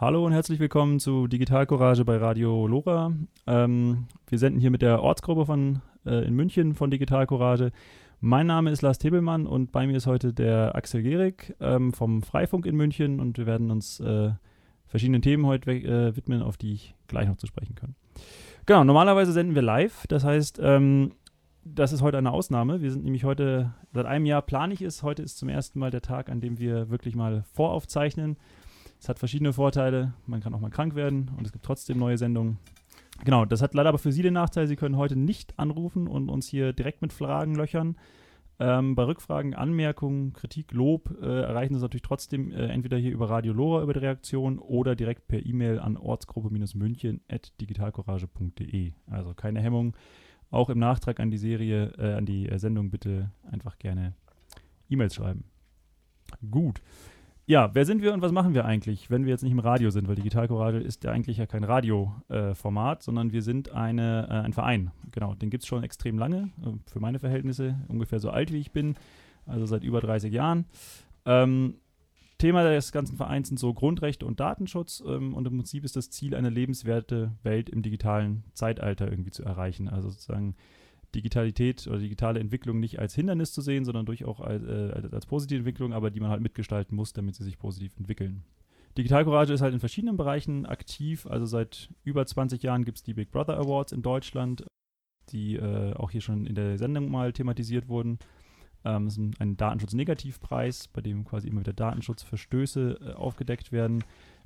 Hallo und herzlich willkommen zu Digital Courage bei Radio Lora. Ähm, wir senden hier mit der Ortsgruppe von, äh, in München von Digital Courage. Mein Name ist Lars Tebelmann und bei mir ist heute der Axel Gehrig ähm, vom Freifunk in München und wir werden uns äh, verschiedenen Themen heute äh, widmen, auf die ich gleich noch zu sprechen kann. Genau, normalerweise senden wir live, das heißt, ähm, das ist heute eine Ausnahme. Wir sind nämlich heute, seit einem Jahr planig ist, heute ist zum ersten Mal der Tag, an dem wir wirklich mal voraufzeichnen. Es hat verschiedene Vorteile. Man kann auch mal krank werden und es gibt trotzdem neue Sendungen. Genau, das hat leider aber für Sie den Nachteil, Sie können heute nicht anrufen und uns hier direkt mit Fragen löchern. Ähm, bei Rückfragen, Anmerkungen, Kritik, Lob äh, erreichen Sie es natürlich trotzdem äh, entweder hier über Radio Lora über die Reaktion oder direkt per E-Mail an ortsgruppe-münchen.digitalcourage.de. Also keine Hemmung. Auch im Nachtrag an die Serie, äh, an die äh, Sendung bitte einfach gerne E-Mails schreiben. Gut. Ja, wer sind wir und was machen wir eigentlich, wenn wir jetzt nicht im Radio sind? Weil Digital Courage ist ja eigentlich ja kein Radioformat, äh, sondern wir sind eine, äh, ein Verein. Genau, den gibt es schon extrem lange, äh, für meine Verhältnisse, ungefähr so alt wie ich bin, also seit über 30 Jahren. Ähm, Thema des ganzen Vereins sind so Grundrechte und Datenschutz ähm, und im Prinzip ist das Ziel, eine lebenswerte Welt im digitalen Zeitalter irgendwie zu erreichen. Also sozusagen Digitalität oder digitale Entwicklung nicht als Hindernis zu sehen, sondern durchaus als, äh, als positive Entwicklung, aber die man halt mitgestalten muss, damit sie sich positiv entwickeln. Digital Courage ist halt in verschiedenen Bereichen aktiv. Also seit über 20 Jahren gibt es die Big Brother Awards in Deutschland, die äh, auch hier schon in der Sendung mal thematisiert wurden. Ähm, es ist ein Datenschutz-Negativpreis, bei dem quasi immer wieder Datenschutzverstöße äh, aufgedeckt werden.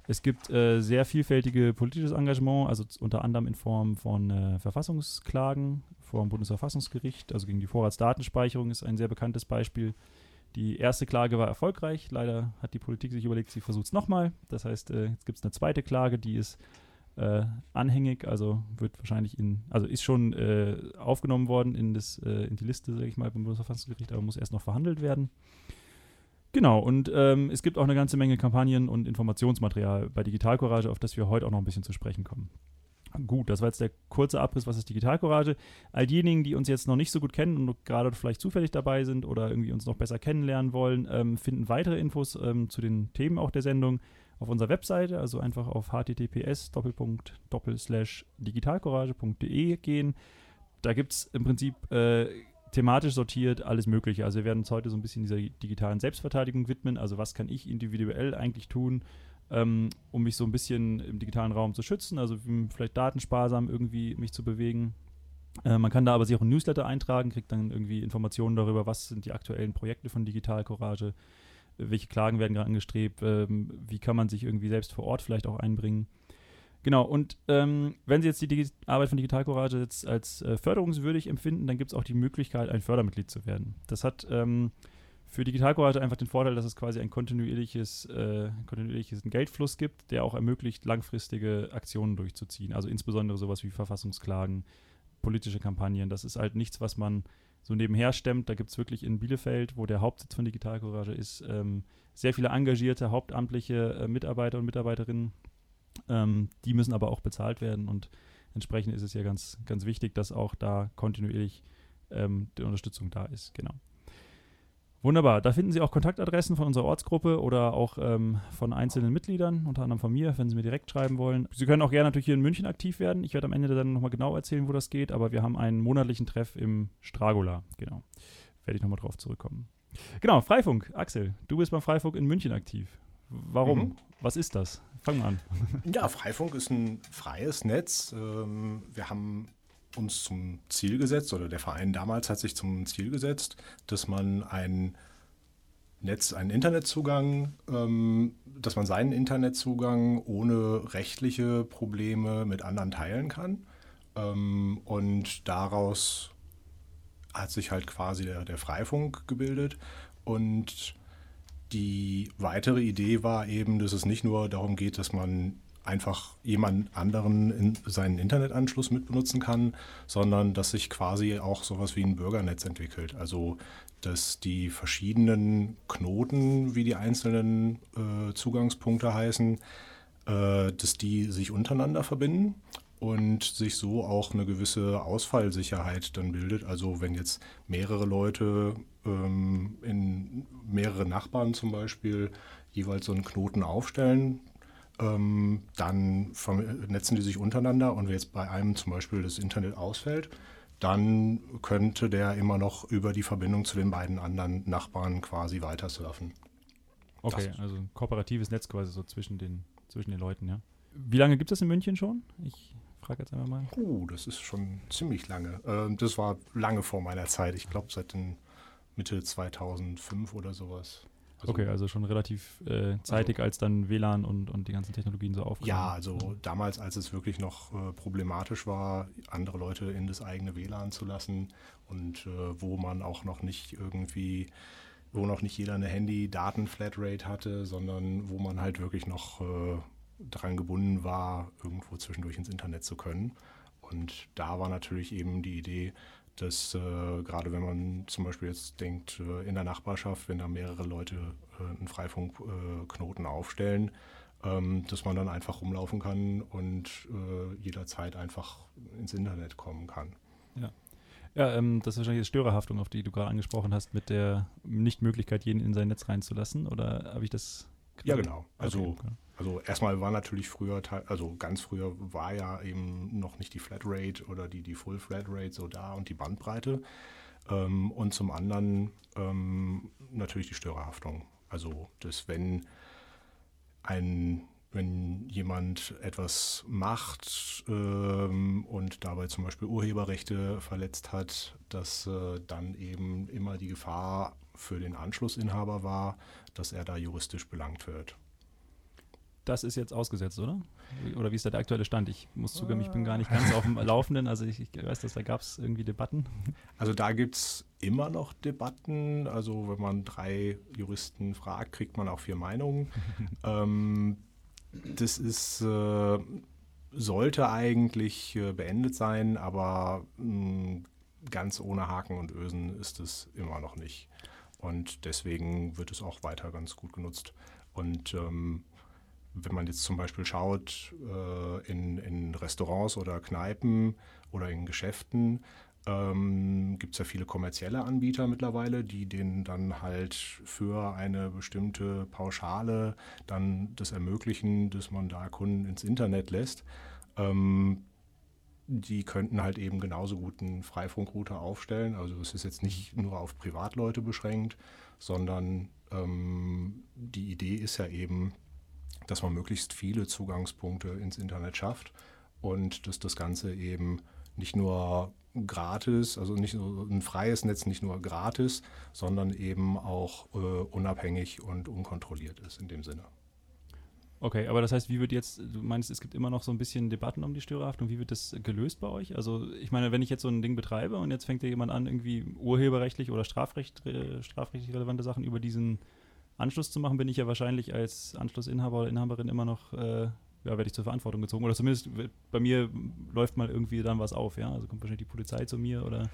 Es gibt äh, sehr vielfältige politisches Engagement, also unter anderem in Form von äh, Verfassungsklagen vor dem Bundesverfassungsgericht, also gegen die Vorratsdatenspeicherung ist ein sehr bekanntes Beispiel. Die erste Klage war erfolgreich. Leider hat die Politik sich überlegt, sie versucht es nochmal. Das heißt, äh, jetzt gibt es eine zweite Klage, die ist äh, anhängig, also wird wahrscheinlich in, also ist schon äh, aufgenommen worden in, das, äh, in die Liste, sage ich mal, beim Bundesverfassungsgericht, aber muss erst noch verhandelt werden. Genau, und ähm, es gibt auch eine ganze Menge Kampagnen und Informationsmaterial bei Digital Courage, auf das wir heute auch noch ein bisschen zu sprechen kommen. Gut, das war jetzt der kurze Abriss, was ist Digital Courage. All diejenigen, die uns jetzt noch nicht so gut kennen und gerade vielleicht zufällig dabei sind oder irgendwie uns noch besser kennenlernen wollen, ähm, finden weitere Infos ähm, zu den Themen auch der Sendung auf unserer Webseite, also einfach auf https digitalcourage.de gehen. Da gibt es im Prinzip äh, thematisch sortiert alles Mögliche. Also wir werden uns heute so ein bisschen dieser digitalen Selbstverteidigung widmen. Also was kann ich individuell eigentlich tun, ähm, um mich so ein bisschen im digitalen Raum zu schützen, also vielleicht datensparsam irgendwie mich zu bewegen. Äh, man kann da aber sich auch ein Newsletter eintragen, kriegt dann irgendwie Informationen darüber, was sind die aktuellen Projekte von Digital Courage, welche Klagen werden gerade angestrebt, ähm, wie kann man sich irgendwie selbst vor Ort vielleicht auch einbringen. Genau, und ähm, wenn Sie jetzt die Digi Arbeit von Digital Courage jetzt als äh, förderungswürdig empfinden, dann gibt es auch die Möglichkeit, ein Fördermitglied zu werden. Das hat ähm, für Digital Courage einfach den Vorteil, dass es quasi ein kontinuierliches, äh, kontinuierliches Geldfluss gibt, der auch ermöglicht, langfristige Aktionen durchzuziehen. Also insbesondere sowas wie Verfassungsklagen, politische Kampagnen. Das ist halt nichts, was man so nebenher stemmt. Da gibt es wirklich in Bielefeld, wo der Hauptsitz von Digital Courage ist, ähm, sehr viele engagierte hauptamtliche äh, Mitarbeiter und Mitarbeiterinnen, ähm, die müssen aber auch bezahlt werden und entsprechend ist es ja ganz, ganz wichtig, dass auch da kontinuierlich ähm, die Unterstützung da ist. Genau. Wunderbar. Da finden Sie auch Kontaktadressen von unserer Ortsgruppe oder auch ähm, von einzelnen Mitgliedern, unter anderem von mir, wenn Sie mir direkt schreiben wollen. Sie können auch gerne natürlich hier in München aktiv werden. Ich werde am Ende dann nochmal genau erzählen, wo das geht, aber wir haben einen monatlichen Treff im Stragola. Genau. Werde ich nochmal drauf zurückkommen. Genau, Freifunk. Axel, du bist beim Freifunk in München aktiv. Warum? Mhm. Was ist das? Fang mal an. Ja, Freifunk ist ein freies Netz. Ähm, wir haben uns zum Ziel gesetzt, oder der Verein damals hat sich zum Ziel gesetzt, dass man ein Netz, einen Internetzugang, ähm, dass man seinen Internetzugang ohne rechtliche Probleme mit anderen teilen kann. Ähm, und daraus hat sich halt quasi der, der Freifunk gebildet. Und die weitere Idee war eben, dass es nicht nur darum geht, dass man einfach jemand anderen in seinen Internetanschluss mitbenutzen kann, sondern dass sich quasi auch sowas wie ein Bürgernetz entwickelt. Also dass die verschiedenen Knoten, wie die einzelnen äh, Zugangspunkte heißen, äh, dass die sich untereinander verbinden und sich so auch eine gewisse Ausfallsicherheit dann bildet. Also wenn jetzt mehrere Leute ähm, in mehrere Nachbarn zum Beispiel jeweils so einen Knoten aufstellen, Ähm, dann vernetzen die sich untereinander und wenn jetzt bei einem zum Beispiel das Internet ausfällt, dann könnte der immer noch über die Verbindung zu den beiden anderen Nachbarn quasi weiter surfen. Okay, das also ein kooperatives Netz quasi so zwischen den, zwischen den Leuten, ja. Wie lange gibt es in München schon? Ich frage jetzt einmal mal. Uh, das ist schon ziemlich lange. Äh, das war lange vor meiner Zeit. Ich glaube seit den Mitte 2005 oder sowas. Also, okay, also schon relativ äh, zeitig, also, als dann WLAN und, und die ganzen Technologien so aufkamen. Ja, also mhm. damals, als es wirklich noch äh, problematisch war, andere Leute in das eigene WLAN zu lassen und äh, wo man auch noch nicht irgendwie, wo noch nicht jeder eine Handy-Daten-Flatrate hatte, sondern wo man halt wirklich noch äh, dran gebunden war, irgendwo zwischendurch ins Internet zu können. Und da war natürlich eben die Idee, dass äh, gerade wenn man zum Beispiel jetzt denkt, äh, in der Nachbarschaft, wenn da mehrere Leute äh, einen Freifunkknoten aufstellen, ähm, dass man dann einfach rumlaufen kann und äh, jederzeit einfach ins Internet kommen kann. Ja. Ja, ähm, das ist wahrscheinlich die Störerhaftung, auf die du gerade angesprochen hast, mit der Nichtmöglichkeit, jeden in sein Netz reinzulassen. Oder habe ich das? Ja, genau. Also okay, okay. Also erstmal war natürlich früher, also ganz früher war ja eben noch nicht die Flatrate oder die, die Full Flatrate so da und die Bandbreite. Ähm, und zum anderen ähm, natürlich die Störerhaftung. Also dass wenn ein wenn jemand etwas macht ähm, und dabei zum Beispiel Urheberrechte verletzt hat, dass äh, dann eben immer die Gefahr für den Anschlussinhaber war, dass er da juristisch belangt wird das ist jetzt ausgesetzt, oder? Oder wie ist da der aktuelle Stand? Ich muss zugeben, ich bin gar nicht ganz auf dem Laufenden. Also ich, ich weiß, dass da gab es irgendwie Debatten. Also da gibt es immer noch Debatten. Also wenn man drei Juristen fragt, kriegt man auch vier Meinungen. ähm, das ist, äh, sollte eigentlich äh, beendet sein, aber mh, hm, ganz ohne Haken und Ösen ist es immer noch nicht. Und deswegen wird es auch weiter ganz gut genutzt. Und ähm, wenn man jetzt zum Beispiel schaut äh, in, in, Restaurants oder Kneipen oder in Geschäften, ähm, gibt es ja viele kommerzielle Anbieter mittlerweile, die denen dann halt für eine bestimmte Pauschale dann das ermöglichen, dass man da Kunden ins Internet lässt. Ähm, die könnten halt eben genauso gut einen Freifunkrouter aufstellen. Also es ist jetzt nicht nur auf Privatleute beschränkt, sondern ähm, die Idee ist ja eben, dass man möglichst viele Zugangspunkte ins Internet schafft und dass das Ganze eben nicht nur gratis, also nicht nur ein freies Netz, nicht nur gratis, sondern eben auch äh, unabhängig und unkontrolliert ist in dem Sinne. Okay, aber das heißt, wie wird jetzt, du meinst, es gibt immer noch so ein bisschen Debatten um die Störerhaftung, wie wird das gelöst bei euch? Also ich meine, wenn ich jetzt so ein Ding betreibe und jetzt fängt ja jemand an, irgendwie urheberrechtlich oder strafrecht, äh, strafrechtlich relevante Sachen über diesen Anschluss zu machen, bin ich ja wahrscheinlich als Anschlussinhaber oder Inhaberin immer noch, äh, ja, werde ich zur Verantwortung gezogen. Oder zumindest bei mir läuft mal irgendwie dann was auf, ja. Also kommt wahrscheinlich die Polizei zu mir oder.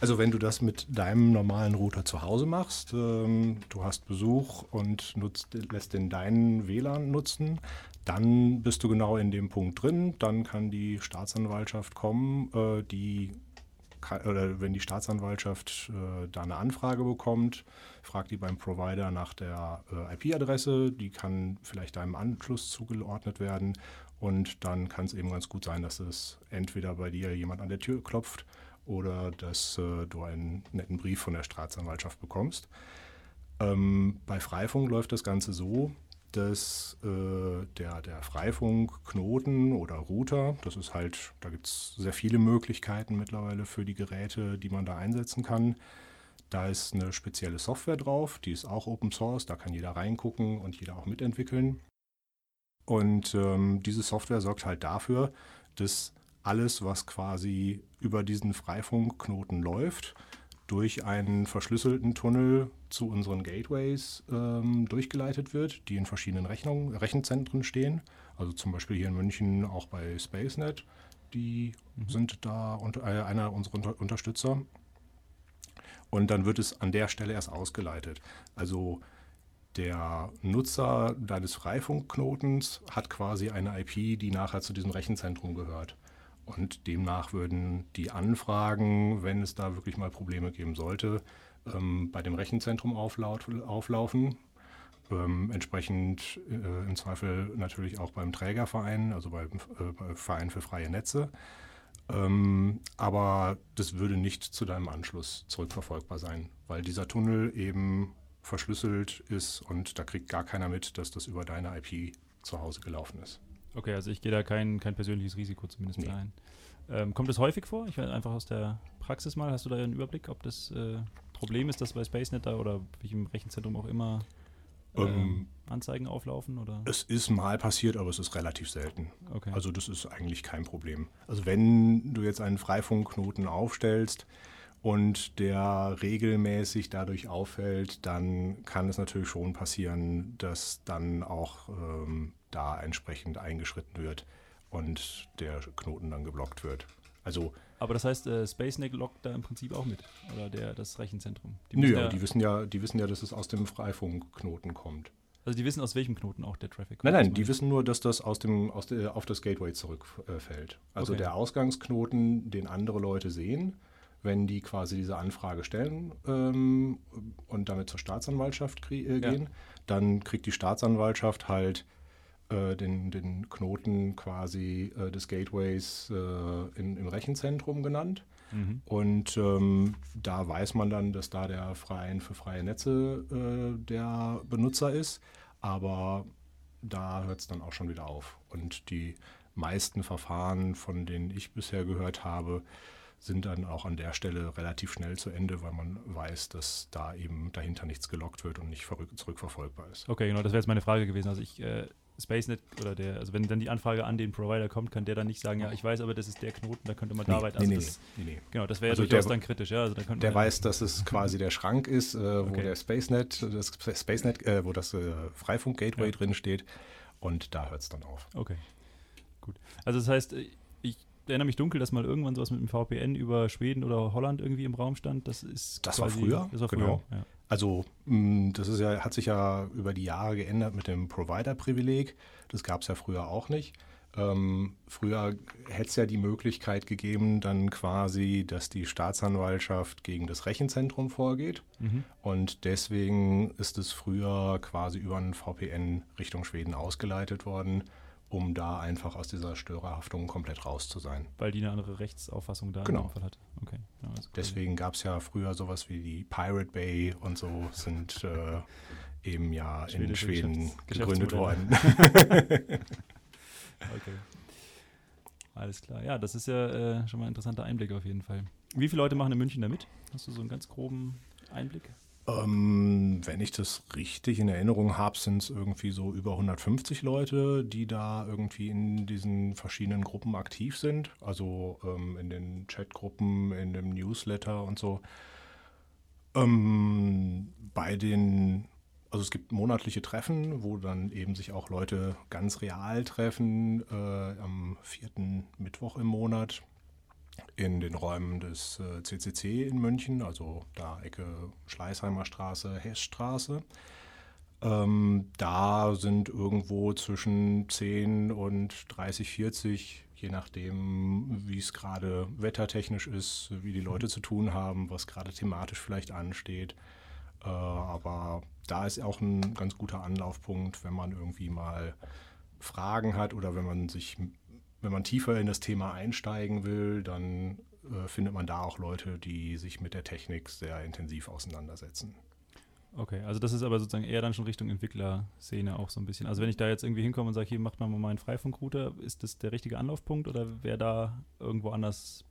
Also wenn du das mit deinem normalen Router zu Hause machst, ähm, du hast Besuch und nutzt, lässt den deinen WLAN nutzen, dann bist du genau in dem Punkt drin. Dann kann die Staatsanwaltschaft kommen, äh, die oder wenn die Staatsanwaltschaft äh, da eine Anfrage bekommt, fragt die beim Provider nach der äh, IP-Adresse, die kann vielleicht deinem Anschluss zugeordnet werden und dann kann es eben ganz gut sein, dass es entweder bei dir jemand an der Tür klopft oder dass äh, du einen netten Brief von der Staatsanwaltschaft bekommst. Ähm, bei Freifunk läuft das Ganze so, dass äh, der, der Freifunk-Knoten oder Router, das ist halt, da gibt es sehr viele Möglichkeiten mittlerweile für die Geräte, die man da einsetzen kann. Da ist eine spezielle Software drauf, die ist auch Open Source, da kann jeder reingucken und jeder auch mitentwickeln. Und ähm, diese Software sorgt halt dafür, dass alles, was quasi über diesen Freifunk-Knoten läuft, durch einen verschlüsselten Tunnel zu unseren Gateways ähm, durchgeleitet wird, die in verschiedenen Rechnungen, Rechenzentren stehen. Also zum Beispiel hier in München auch bei SpaceNet. Die mhm. sind da unter, äh, einer unserer unter Unterstützer. Und dann wird es an der Stelle erst ausgeleitet. Also der Nutzer deines Freifunkknotens hat quasi eine IP, die nachher zu diesem Rechenzentrum gehört. Und demnach würden die Anfragen, wenn es da wirklich mal Probleme geben sollte, ähm, bei dem Rechenzentrum auflaut, auflaufen. Ähm, entsprechend äh, im Zweifel natürlich auch beim Trägerverein, also beim äh, Verein für freie Netze. Ähm, aber das würde nicht zu deinem Anschluss zurückverfolgbar sein, weil dieser Tunnel eben verschlüsselt ist und da kriegt gar keiner mit, dass das über deine IP zu Hause gelaufen ist. Okay, also ich gehe da kein, kein persönliches Risiko zumindest Nee. ein. Ähm, kommt das häufig vor? Ich weiß einfach aus der Praxis mal, hast du da einen Überblick, ob das äh, Problem ist, dass bei SpaceNet da oder welchem Rechenzentrum auch immer ähm, Ähm, Anzeigen auflaufen? Oder? Es ist mal passiert, aber es ist relativ selten. Okay. Also das ist eigentlich kein Problem. Also wenn du jetzt einen Freifunkknoten aufstellst und der regelmäßig dadurch auffällt, dann kann es natürlich schon passieren, dass dann auch ähm, da entsprechend eingeschritten wird und der Knoten dann geblockt wird. Also Aber das heißt, äh, SpaceNet lockt da im Prinzip auch mit. Oder der, das Rechenzentrum. Die nö, ja, die wissen ja, die wissen ja, dass es aus dem Freifunkknoten kommt. also die wissen, aus welchem Knoten auch der Traffic Nein, kommt. nein, die wissen nur, dass das aus dem, aus der, auf das Gateway zurückfällt. Also Okay. der Ausgangsknoten, den andere Leute sehen, wenn die quasi diese Anfrage stellen ähm, und damit zur Staatsanwaltschaft äh, Ja. gehen, dann kriegt die Staatsanwaltschaft halt den, den Knoten quasi äh, des Gateways äh, in, im Rechenzentrum genannt. Mhm. Und ähm, da weiß man dann, dass da der Verein für freie Netze äh, der Benutzer ist. Aber da hört es dann auch schon wieder auf. Und die meisten Verfahren, von denen ich bisher gehört habe, sind dann auch an der Stelle relativ schnell zu Ende, weil man weiß, dass da eben dahinter nichts gelockt wird und nicht zurückverfolgbar ist. Okay, genau, das wäre jetzt meine Frage gewesen. Also ich, äh, SpaceNet oder der, also wenn dann die Anfrage an den Provider kommt, kann der dann nicht sagen, ja, ich weiß aber, das ist der Knoten, da könnte man da weiter. Also nee, das, nee, nee, nee. Genau, das wäre Also ja durchaus der- dann kritisch, ja. Also da könnte Der dann- weiß, dass es quasi der Schrank ist, äh, wo Okay. der SpaceNet, das SpaceNet, äh, wo das äh, Freifunk-Gateway Ja. drin steht. Und da hört es dann auf. Okay, gut. Also das heißt, äh, ich erinnere mich dunkel, dass mal irgendwann sowas mit dem VPN über Schweden oder Holland irgendwie im Raum stand. Das ist Das war quasi- früher, Das war genau. früher, ja. Also mh, das ist ja, hat sich ja über die Jahre geändert mit dem Provider-Privileg. Das gab es ja früher auch nicht. Ähm, früher hätte es ja die Möglichkeit gegeben, dann quasi, dass die Staatsanwaltschaft gegen das Rechenzentrum vorgeht. Mhm. Und deswegen ist es früher quasi über ein VPN Richtung Schweden ausgeleitet worden, um da einfach aus dieser Störerhaftung komplett raus zu sein. Weil die eine andere Rechtsauffassung da Genau. in hatte. Okay. Ja, also Deswegen gab es ja früher sowas wie die Pirate Bay und so sind äh, eben ja in Schwedische Schweden Geschäfts- gegründet worden. Okay. Alles klar. Ja, das ist ja äh, schon mal ein interessanter Einblick auf jeden Fall. Wie viele Leute machen in München da mit? Hast du so einen ganz groben Einblick? Ähm, wenn ich das richtig in Erinnerung habe, sind es irgendwie so über 150 Leute, die da irgendwie in diesen verschiedenen Gruppen aktiv sind. Also ähm, in den Chatgruppen, in dem Newsletter und so. Ähm, bei den, also es gibt monatliche Treffen, wo dann eben sich auch Leute ganz real treffen, äh, am vierten Mittwoch im Monat in den Räumen des äh, CCC in München, also da Ecke Schleißheimer Straße, Hessstraße. Ähm, da sind irgendwo zwischen 10 und 30, 40, je nachdem, wie es gerade wettertechnisch ist, wie die Leute zu tun haben, was gerade thematisch vielleicht ansteht. Äh, aber da ist auch ein ganz guter Anlaufpunkt, wenn man irgendwie mal Fragen hat oder wenn man sich, wenn man tiefer in das Thema einsteigen will, dann äh, findet man da auch Leute, die sich mit der Technik sehr intensiv auseinandersetzen. Okay, also das ist aber sozusagen eher dann schon Richtung Entwicklerszene auch so ein bisschen. Also wenn ich da jetzt irgendwie hinkomme und sage, hier macht mal mal einen Freifunkrouter, ist das der richtige Anlaufpunkt oder wäre da irgendwo anders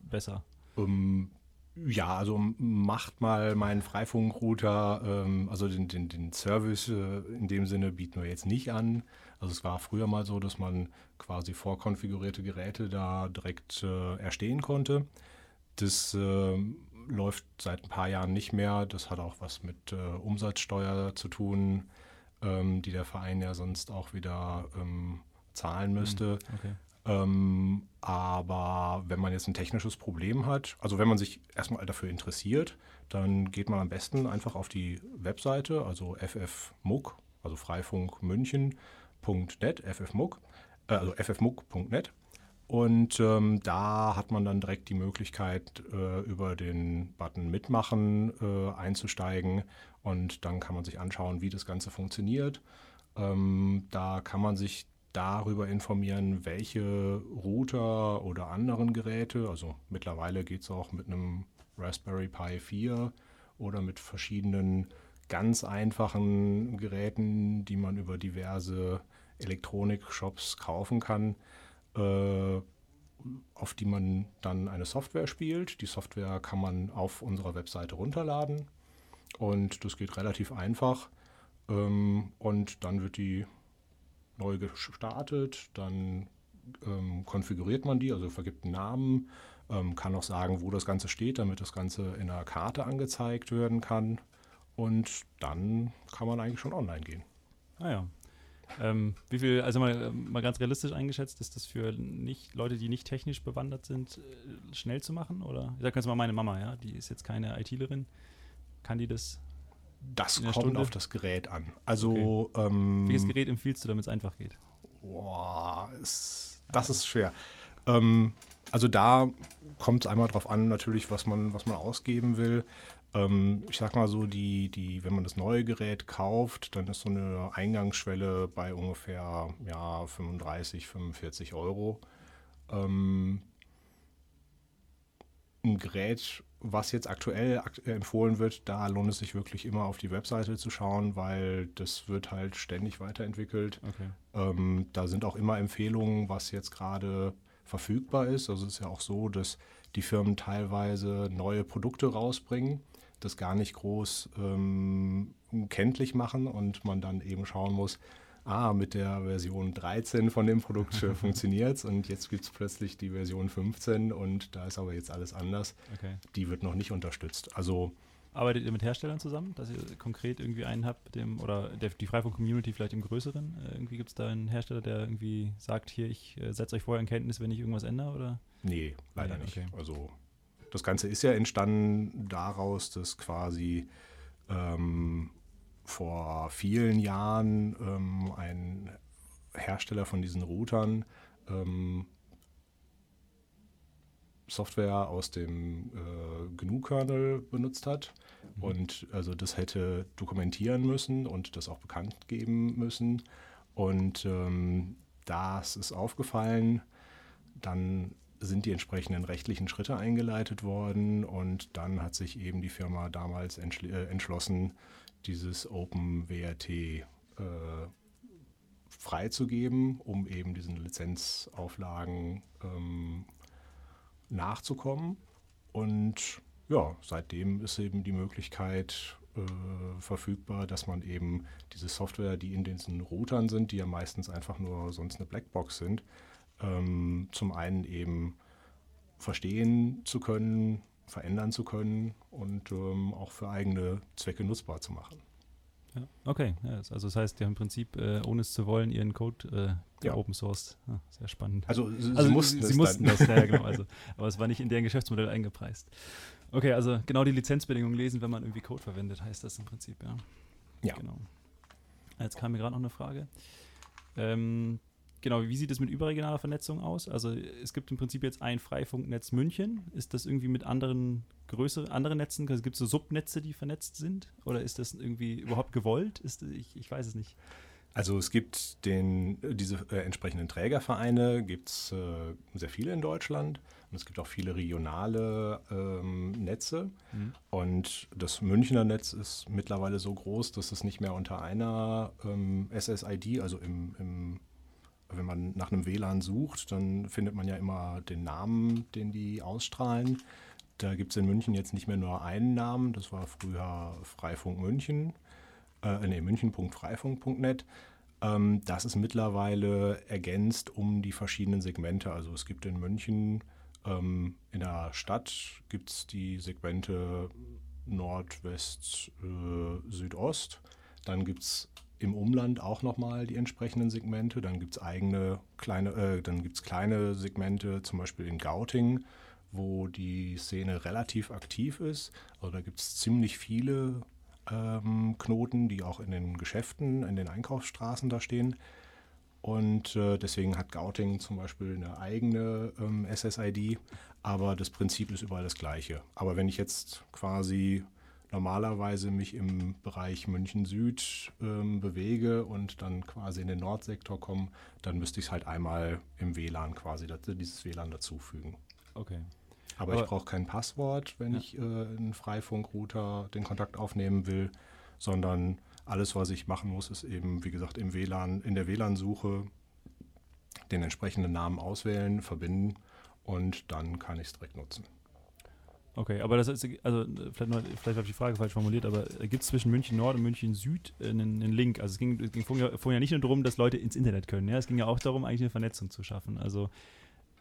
besser? Ähm, ja, also macht mal meinen Freifunkrouter, ähm, also den, den, den Service äh, in dem Sinne bieten wir jetzt nicht an. Also es war früher mal so, dass man quasi vorkonfigurierte Geräte da direkt äh, erstehen konnte. Das ähm, läuft seit ein paar Jahren nicht mehr. Das hat auch was mit äh, Umsatzsteuer zu tun, ähm, die der Verein ja sonst auch wieder ähm, zahlen müsste. Okay. Ähm, aber wenn man jetzt ein technisches Problem hat, also wenn man sich erstmal dafür interessiert, dann geht man am besten einfach auf die Webseite, also ffmuck, also freifunk München.net, ffmuck, äh, also ffmuck.net Und ähm, da hat man dann direkt die Möglichkeit, äh, über den Button Mitmachen äh, einzusteigen. Und dann kann man sich anschauen, wie das Ganze funktioniert. Ähm, da kann man sich darüber informieren, welche Router oder anderen Geräte, also mittlerweile geht es auch mit einem Raspberry Pi 4 oder mit verschiedenen ganz einfachen Geräten, die man über diverse Elektronik-Shops kaufen kann, äh, auf die man dann eine Software spielt. Die Software kann man auf unserer Webseite runterladen und das geht relativ einfach. Ähm, und dann wird die neu gestartet, dann ähm, konfiguriert man die, also vergibt einen Namen, ähm, kann auch sagen, wo das Ganze steht, damit das Ganze in einer Karte angezeigt werden kann. Und dann kann man eigentlich schon online gehen. Ah ja, ähm, wie viel, also mal, mal ganz realistisch eingeschätzt, ist das für nicht, Leute, die nicht technisch bewandert sind, äh, schnell zu machen? Oder ich sag jetzt mal meine Mama, ja, die ist jetzt keine ITlerin. Kann die das? Das kommt Stunde? auf das Gerät an. Also okay. ähm, welches Gerät empfiehlst du, damit es einfach geht? Boah, ist, das ist schwer. Ähm, also da kommt es einmal drauf an, natürlich, was man, was man ausgeben will. Ähm, ich sag mal so, die, die, wenn man das neue Gerät kauft, dann ist so eine Eingangsschwelle bei ungefähr ja, 35, 45 Euro. Ähm, ein Gerät, was jetzt aktuell äh, empfohlen wird, da lohnt es sich wirklich immer auf die Webseite zu schauen, weil das wird halt ständig weiterentwickelt. Okay. Ähm, da sind auch immer Empfehlungen, was jetzt gerade verfügbar ist. Also es ist ja auch so, dass die Firmen teilweise neue Produkte rausbringen das gar nicht groß ähm, kenntlich machen und man dann eben schauen muss, ah, mit der Version 13 von dem Produkt funktioniert es und jetzt gibt es plötzlich die Version 15 und da ist aber jetzt alles anders. Okay. Die wird noch nicht unterstützt. Also Arbeitet ihr mit Herstellern zusammen, dass ihr konkret irgendwie einen habt, dem, oder der, die Freifunk-Community vielleicht im Größeren? Äh, irgendwie gibt es da einen Hersteller, der irgendwie sagt, hier, ich äh, setze euch vorher in Kenntnis, wenn ich irgendwas ändere? Oder? Nee, leider nee, okay. nicht. Also das Ganze ist ja entstanden daraus, dass quasi ähm, vor vielen Jahren ähm, ein Hersteller von diesen Routern ähm, Software aus dem äh, GNU-Kernel benutzt hat mhm. und also das hätte dokumentieren müssen und das auch bekannt geben müssen. Und ähm, das ist aufgefallen. Dann sind die entsprechenden rechtlichen Schritte eingeleitet worden und dann hat sich eben die Firma damals äh, entschlossen, dieses OpenWRT äh, freizugeben, um eben diesen Lizenzauflagen ähm, nachzukommen. Und ja, seitdem ist eben die Möglichkeit äh, verfügbar, dass man eben diese Software, die in diesen Routern sind, die ja meistens einfach nur sonst eine Blackbox sind, ähm, zum einen eben verstehen zu können, verändern zu können und ähm, auch für eigene Zwecke nutzbar zu machen. Ja, okay, ja, also das heißt, die haben im Prinzip, äh, ohne es zu wollen, ihren Code äh, ja. Open Source. Ah, sehr spannend. Also, sie, also, mussten, sie, sie mussten das, ja, genau. Also, aber es war nicht in deren Geschäftsmodell eingepreist. Okay, also genau die Lizenzbedingungen lesen, wenn man irgendwie Code verwendet, heißt das im Prinzip, ja. Ja. Genau. Jetzt kam mir gerade noch eine Frage. Ähm, Genau, wie sieht es mit überregionaler Vernetzung aus? Also es gibt im Prinzip jetzt ein Freifunknetz München. Ist das irgendwie mit anderen größeren anderen Netzen? Also gibt es so Subnetze, die vernetzt sind? Oder ist das irgendwie überhaupt gewollt? Ist, ich, ich weiß es nicht. Also es gibt den, diese äh, entsprechenden Trägervereine, gibt es äh, sehr viele in Deutschland und es gibt auch viele regionale ähm, Netze. Mhm. Und das Münchner Netz ist mittlerweile so groß, dass es nicht mehr unter einer ähm, SSID, also im, im wenn man nach einem WLAN sucht, dann findet man ja immer den Namen, den die ausstrahlen. Da gibt es in München jetzt nicht mehr nur einen Namen, das war früher Freifunk München, äh, nee, münchen.freifunk.net. Ähm, das ist mittlerweile ergänzt um die verschiedenen Segmente. Also es gibt in München ähm, in der Stadt gibt es die Segmente Nord, West, äh, Südost. Dann gibt es im Umland auch nochmal die entsprechenden Segmente. Dann gibt es eigene kleine, äh, dann gibt es kleine Segmente, zum Beispiel in Gauting, wo die Szene relativ aktiv ist. Also da gibt es ziemlich viele ähm, Knoten, die auch in den Geschäften, in den Einkaufsstraßen da stehen. Und äh, deswegen hat Gauting zum Beispiel eine eigene ähm, SSID, aber das Prinzip ist überall das gleiche. Aber wenn ich jetzt quasi normalerweise mich im Bereich München Süd ähm, bewege und dann quasi in den Nordsektor komme, dann müsste ich es halt einmal im WLAN quasi dieses WLAN dazufügen. Okay. Aber, Aber ich brauche kein Passwort, wenn ja. ich äh, einen Freifunkrouter den Kontakt aufnehmen will, sondern alles, was ich machen muss, ist eben, wie gesagt, im WLAN, in der WLAN-Suche den entsprechenden Namen auswählen, verbinden und dann kann ich es direkt nutzen. Okay, aber das ist, also vielleicht, vielleicht habe ich die Frage falsch formuliert, aber gibt es zwischen München Nord und München Süd einen, einen Link? Also es ging, es ging vorhin, ja nicht nur darum, dass Leute ins Internet können, ja, es ging ja auch darum, eigentlich eine Vernetzung zu schaffen. Also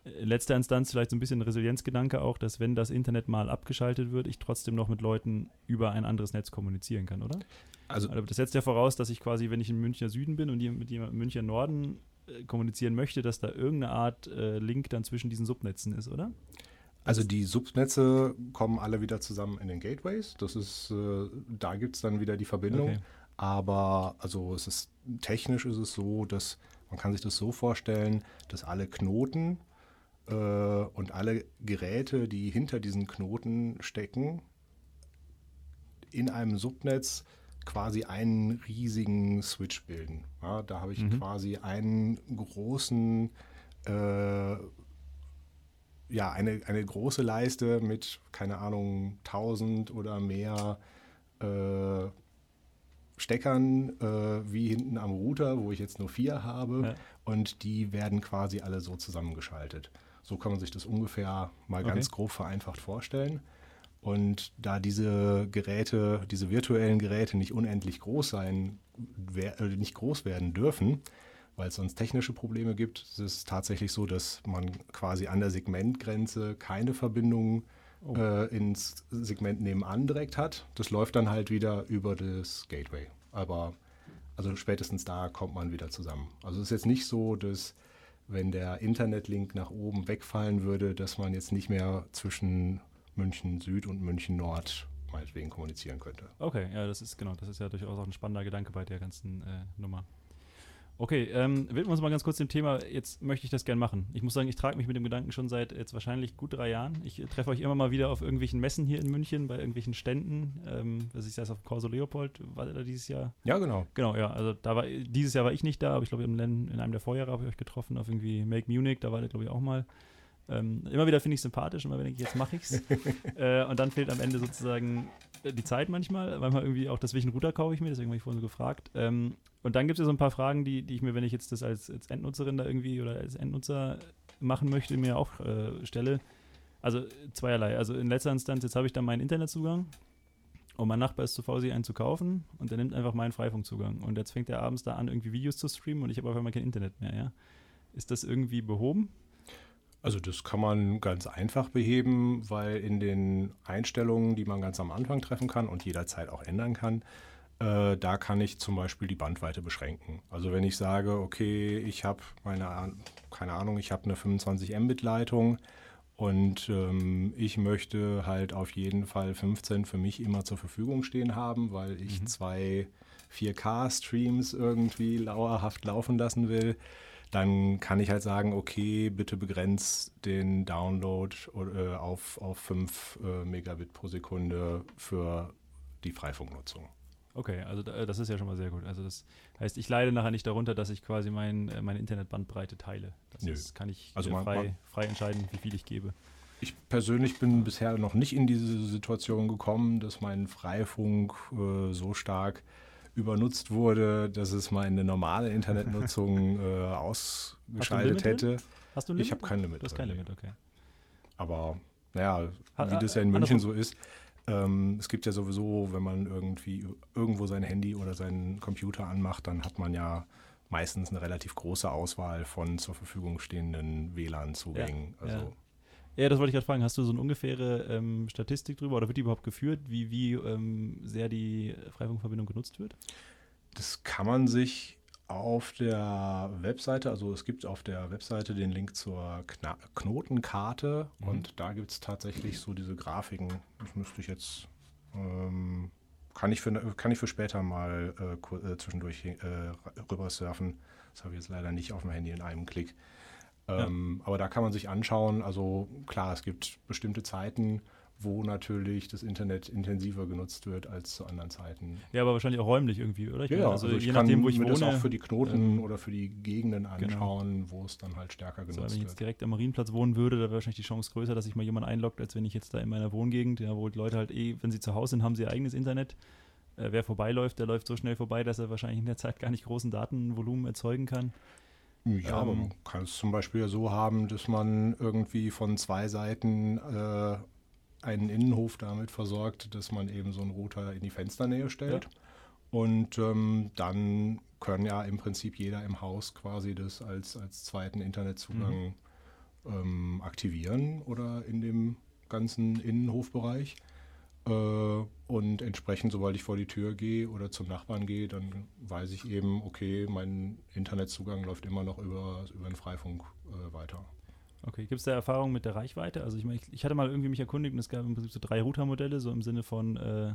in äh, letzter Instanz vielleicht so ein bisschen Resilienzgedanke auch, dass wenn das Internet mal abgeschaltet wird, ich trotzdem noch mit Leuten über ein anderes Netz kommunizieren kann, oder? Also, also das setzt ja voraus, dass ich quasi, wenn ich im Münchner Süden bin und mit jemandem im Münchner Norden äh, kommunizieren möchte, dass da irgendeine Art äh, Link dann zwischen diesen Subnetzen ist, oder? Also die Subnetze kommen alle wieder zusammen in den Gateways. Das ist, äh, da gibt es dann wieder die Verbindung. Okay. Aber also es ist technisch ist es so, dass man kann sich das so vorstellen, dass alle Knoten äh, und alle Geräte, die hinter diesen Knoten stecken, in einem Subnetz quasi einen riesigen Switch bilden. Ja, da habe ich mhm. quasi einen großen äh, ja, eine, eine große Leiste mit, keine Ahnung, 1000 oder mehr äh, Steckern äh, wie hinten am Router, wo ich jetzt nur vier habe. Ja. Und die werden quasi alle so zusammengeschaltet. So kann man sich das ungefähr mal okay. ganz grob vereinfacht vorstellen. Und da diese Geräte, diese virtuellen Geräte nicht unendlich groß sein, äh, nicht groß werden dürfen, weil es sonst technische Probleme gibt. Es ist tatsächlich so, dass man quasi an der Segmentgrenze keine Verbindung oh. äh, ins Segment nebenan direkt hat. Das läuft dann halt wieder über das Gateway. Aber also spätestens da kommt man wieder zusammen. Also es ist jetzt nicht so, dass wenn der Internetlink nach oben wegfallen würde, dass man jetzt nicht mehr zwischen München Süd und München Nord meinetwegen kommunizieren könnte. Okay, ja, das ist genau, das ist ja durchaus auch ein spannender Gedanke bei der ganzen äh, Nummer. Okay, ähm, widmen wir uns mal ganz kurz dem Thema. Jetzt möchte ich das gerne machen. Ich muss sagen, ich trage mich mit dem Gedanken schon seit jetzt wahrscheinlich gut drei Jahren. Ich treffe euch immer mal wieder auf irgendwelchen Messen hier in München, bei irgendwelchen Ständen. Ähm, das ist erst auf Corso Leopold, war der da dieses Jahr? Ja, genau. Genau, ja. Also da war dieses Jahr war ich nicht da, aber ich glaube, in einem der Vorjahre habe ich euch getroffen, auf irgendwie Make Munich, da war der, glaube ich, auch mal. Ähm, immer wieder finde ich sympathisch, immer wenn ich jetzt mache ich es. äh, und dann fehlt am Ende sozusagen äh, die Zeit manchmal, weil man irgendwie auch das welchen Router kaufe ich mir, deswegen habe ich vorhin so gefragt. Ähm, und dann gibt es ja so ein paar Fragen, die, die ich mir, wenn ich jetzt das als, als Endnutzerin da irgendwie oder als Endnutzer machen möchte, mir auch äh, stelle. Also zweierlei. Also in letzter Instanz, jetzt habe ich dann meinen Internetzugang und mein Nachbar ist zu faul, sich einen zu kaufen und der nimmt einfach meinen Freifunkzugang. Und jetzt fängt er abends da an, irgendwie Videos zu streamen und ich habe auf einmal kein Internet mehr, ja. Ist das irgendwie behoben? Also das kann man ganz einfach beheben, weil in den Einstellungen, die man ganz am Anfang treffen kann und jederzeit auch ändern kann, äh, da kann ich zum Beispiel die Bandweite beschränken. Also wenn ich sage, okay, ich habe meine, keine Ahnung, ich habe eine 25 Mbit Leitung und ähm, ich möchte halt auf jeden Fall 15 für mich immer zur Verfügung stehen haben, weil ich mhm. zwei 4K-Streams irgendwie dauerhaft laufen lassen will, dann kann ich halt sagen, okay, bitte begrenzt den Download äh, auf, auf 5 äh, Megabit pro Sekunde für die Freifunknutzung. Okay, also das ist ja schon mal sehr gut. Also das heißt, ich leide nachher nicht darunter, dass ich quasi mein, äh, meine Internetbandbreite teile. Das Nö. Ist, kann ich also man, frei, man, frei entscheiden, wie viel ich gebe. Ich persönlich bin bisher noch nicht in diese Situation gekommen, dass mein Freifunk äh, so stark übernutzt wurde, dass es meine normale Internetnutzung äh, ausgeschaltet hätte. Hast du ein Limit? Ich habe kein Limit. Du hast kein Limit, okay. Aber naja, wie das ja in München so ist, ähm, es gibt ja sowieso, wenn man irgendwie irgendwo sein Handy oder seinen Computer anmacht, dann hat man ja meistens eine relativ große Auswahl von zur Verfügung stehenden WLAN-Zugängen. Ja, also, ja. ja. das wollte ich gerade fragen. Hast du so eine ungefähre ähm, Statistik drüber oder wird die überhaupt geführt, wie, wie ähm, sehr die Freifunkverbindung genutzt wird? Das kann man sich auf der Webseite, also es gibt auf der Webseite den Link zur Kna Knotenkarte mhm. und da gibt es tatsächlich so diese Grafiken. Das müsste ich jetzt, ähm, kann, ich für, kann ich für später mal äh, äh zwischendurch äh, rüber surfen. Das habe ich jetzt leider nicht auf dem Handy in einem Klick. Ähm, ja. Aber da kann man sich anschauen, also klar, es gibt bestimmte Zeiten, wo natürlich das Internet intensiver genutzt wird als zu anderen Zeiten. Ja, aber wahrscheinlich auch räumlich irgendwie, oder? Ich ja, meine, also, also je nachdem, wo ich mir wohne. das auch für die Knoten ähm, oder für die Gegenden genau. anschauen, genau. wo es dann halt stärker genutzt wird. wenn ich jetzt direkt am Marienplatz wohnen würde, da wäre wahrscheinlich die Chance größer, dass sich mal jemand einloggt, als wenn ich jetzt da in meiner Wohngegend, ja, wo die Leute halt eh, wenn sie zu Hause sind, haben sie ihr eigenes Internet. Äh, wer vorbeiläuft, der läuft so schnell vorbei, dass er wahrscheinlich in der Zeit gar nicht großen Datenvolumen erzeugen kann. Ja, ähm, aber man kann es zum Beispiel so haben, dass man irgendwie von zwei Seiten äh, einen Innenhof damit versorgt, dass man eben so einen Router in die Fensternähe stellt. Ja. Und ähm, dann können ja im Prinzip jeder im Haus quasi das als, als zweiten Internetzugang mhm. ähm, aktivieren oder in dem ganzen Innenhofbereich. Äh, und entsprechend, sobald ich vor die Tür gehe oder zum Nachbarn gehe, dann weiß ich eben, okay, mein Internetzugang läuft immer noch über, über den Freifunk äh, weiter. Okay, gibt es da Erfahrungen mit der Reichweite? Also ich meine, ich, ich, hatte mal irgendwie mich erkundigt und es gab im Prinzip so drei Routermodelle, so im Sinne von äh,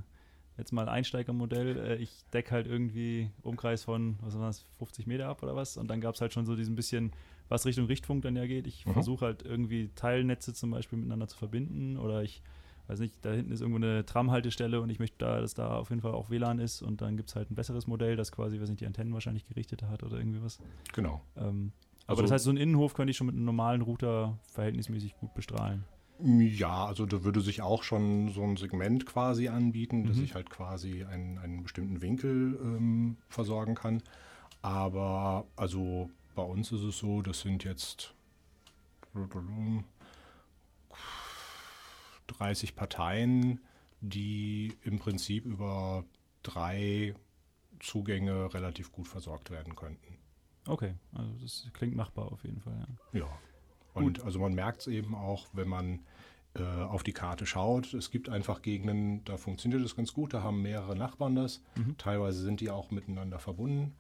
jetzt mal Einsteigermodell, äh, ich decke halt irgendwie Umkreis von, was war das, 50 Meter ab oder was? Und dann gab es halt schon so diesen bisschen, was Richtung Richtfunk dann ja geht. Ich mhm. versuche halt irgendwie Teilnetze zum Beispiel miteinander zu verbinden oder ich weiß nicht, da hinten ist irgendwo eine Tramhaltestelle und ich möchte da, dass da auf jeden Fall auch WLAN ist und dann gibt es halt ein besseres Modell, das quasi, weiß nicht, die Antennen wahrscheinlich gerichtet hat oder irgendwie was. Genau. Ähm, aber also, das heißt, so einen Innenhof könnte ich schon mit einem normalen Router verhältnismäßig gut bestrahlen. Ja, also da würde sich auch schon so ein Segment quasi anbieten, mhm. dass ich halt quasi einen, einen bestimmten Winkel ähm, versorgen kann. Aber also bei uns ist es so, das sind jetzt 30 Parteien, die im Prinzip über drei Zugänge relativ gut versorgt werden könnten. Okay, also das klingt machbar auf jeden Fall. Ja, ja. und gut. also man merkt es eben auch, wenn man äh, auf die Karte schaut. Es gibt einfach Gegenden, da funktioniert es ganz gut, da haben mehrere Nachbarn das. Mhm. Teilweise sind die auch miteinander verbunden.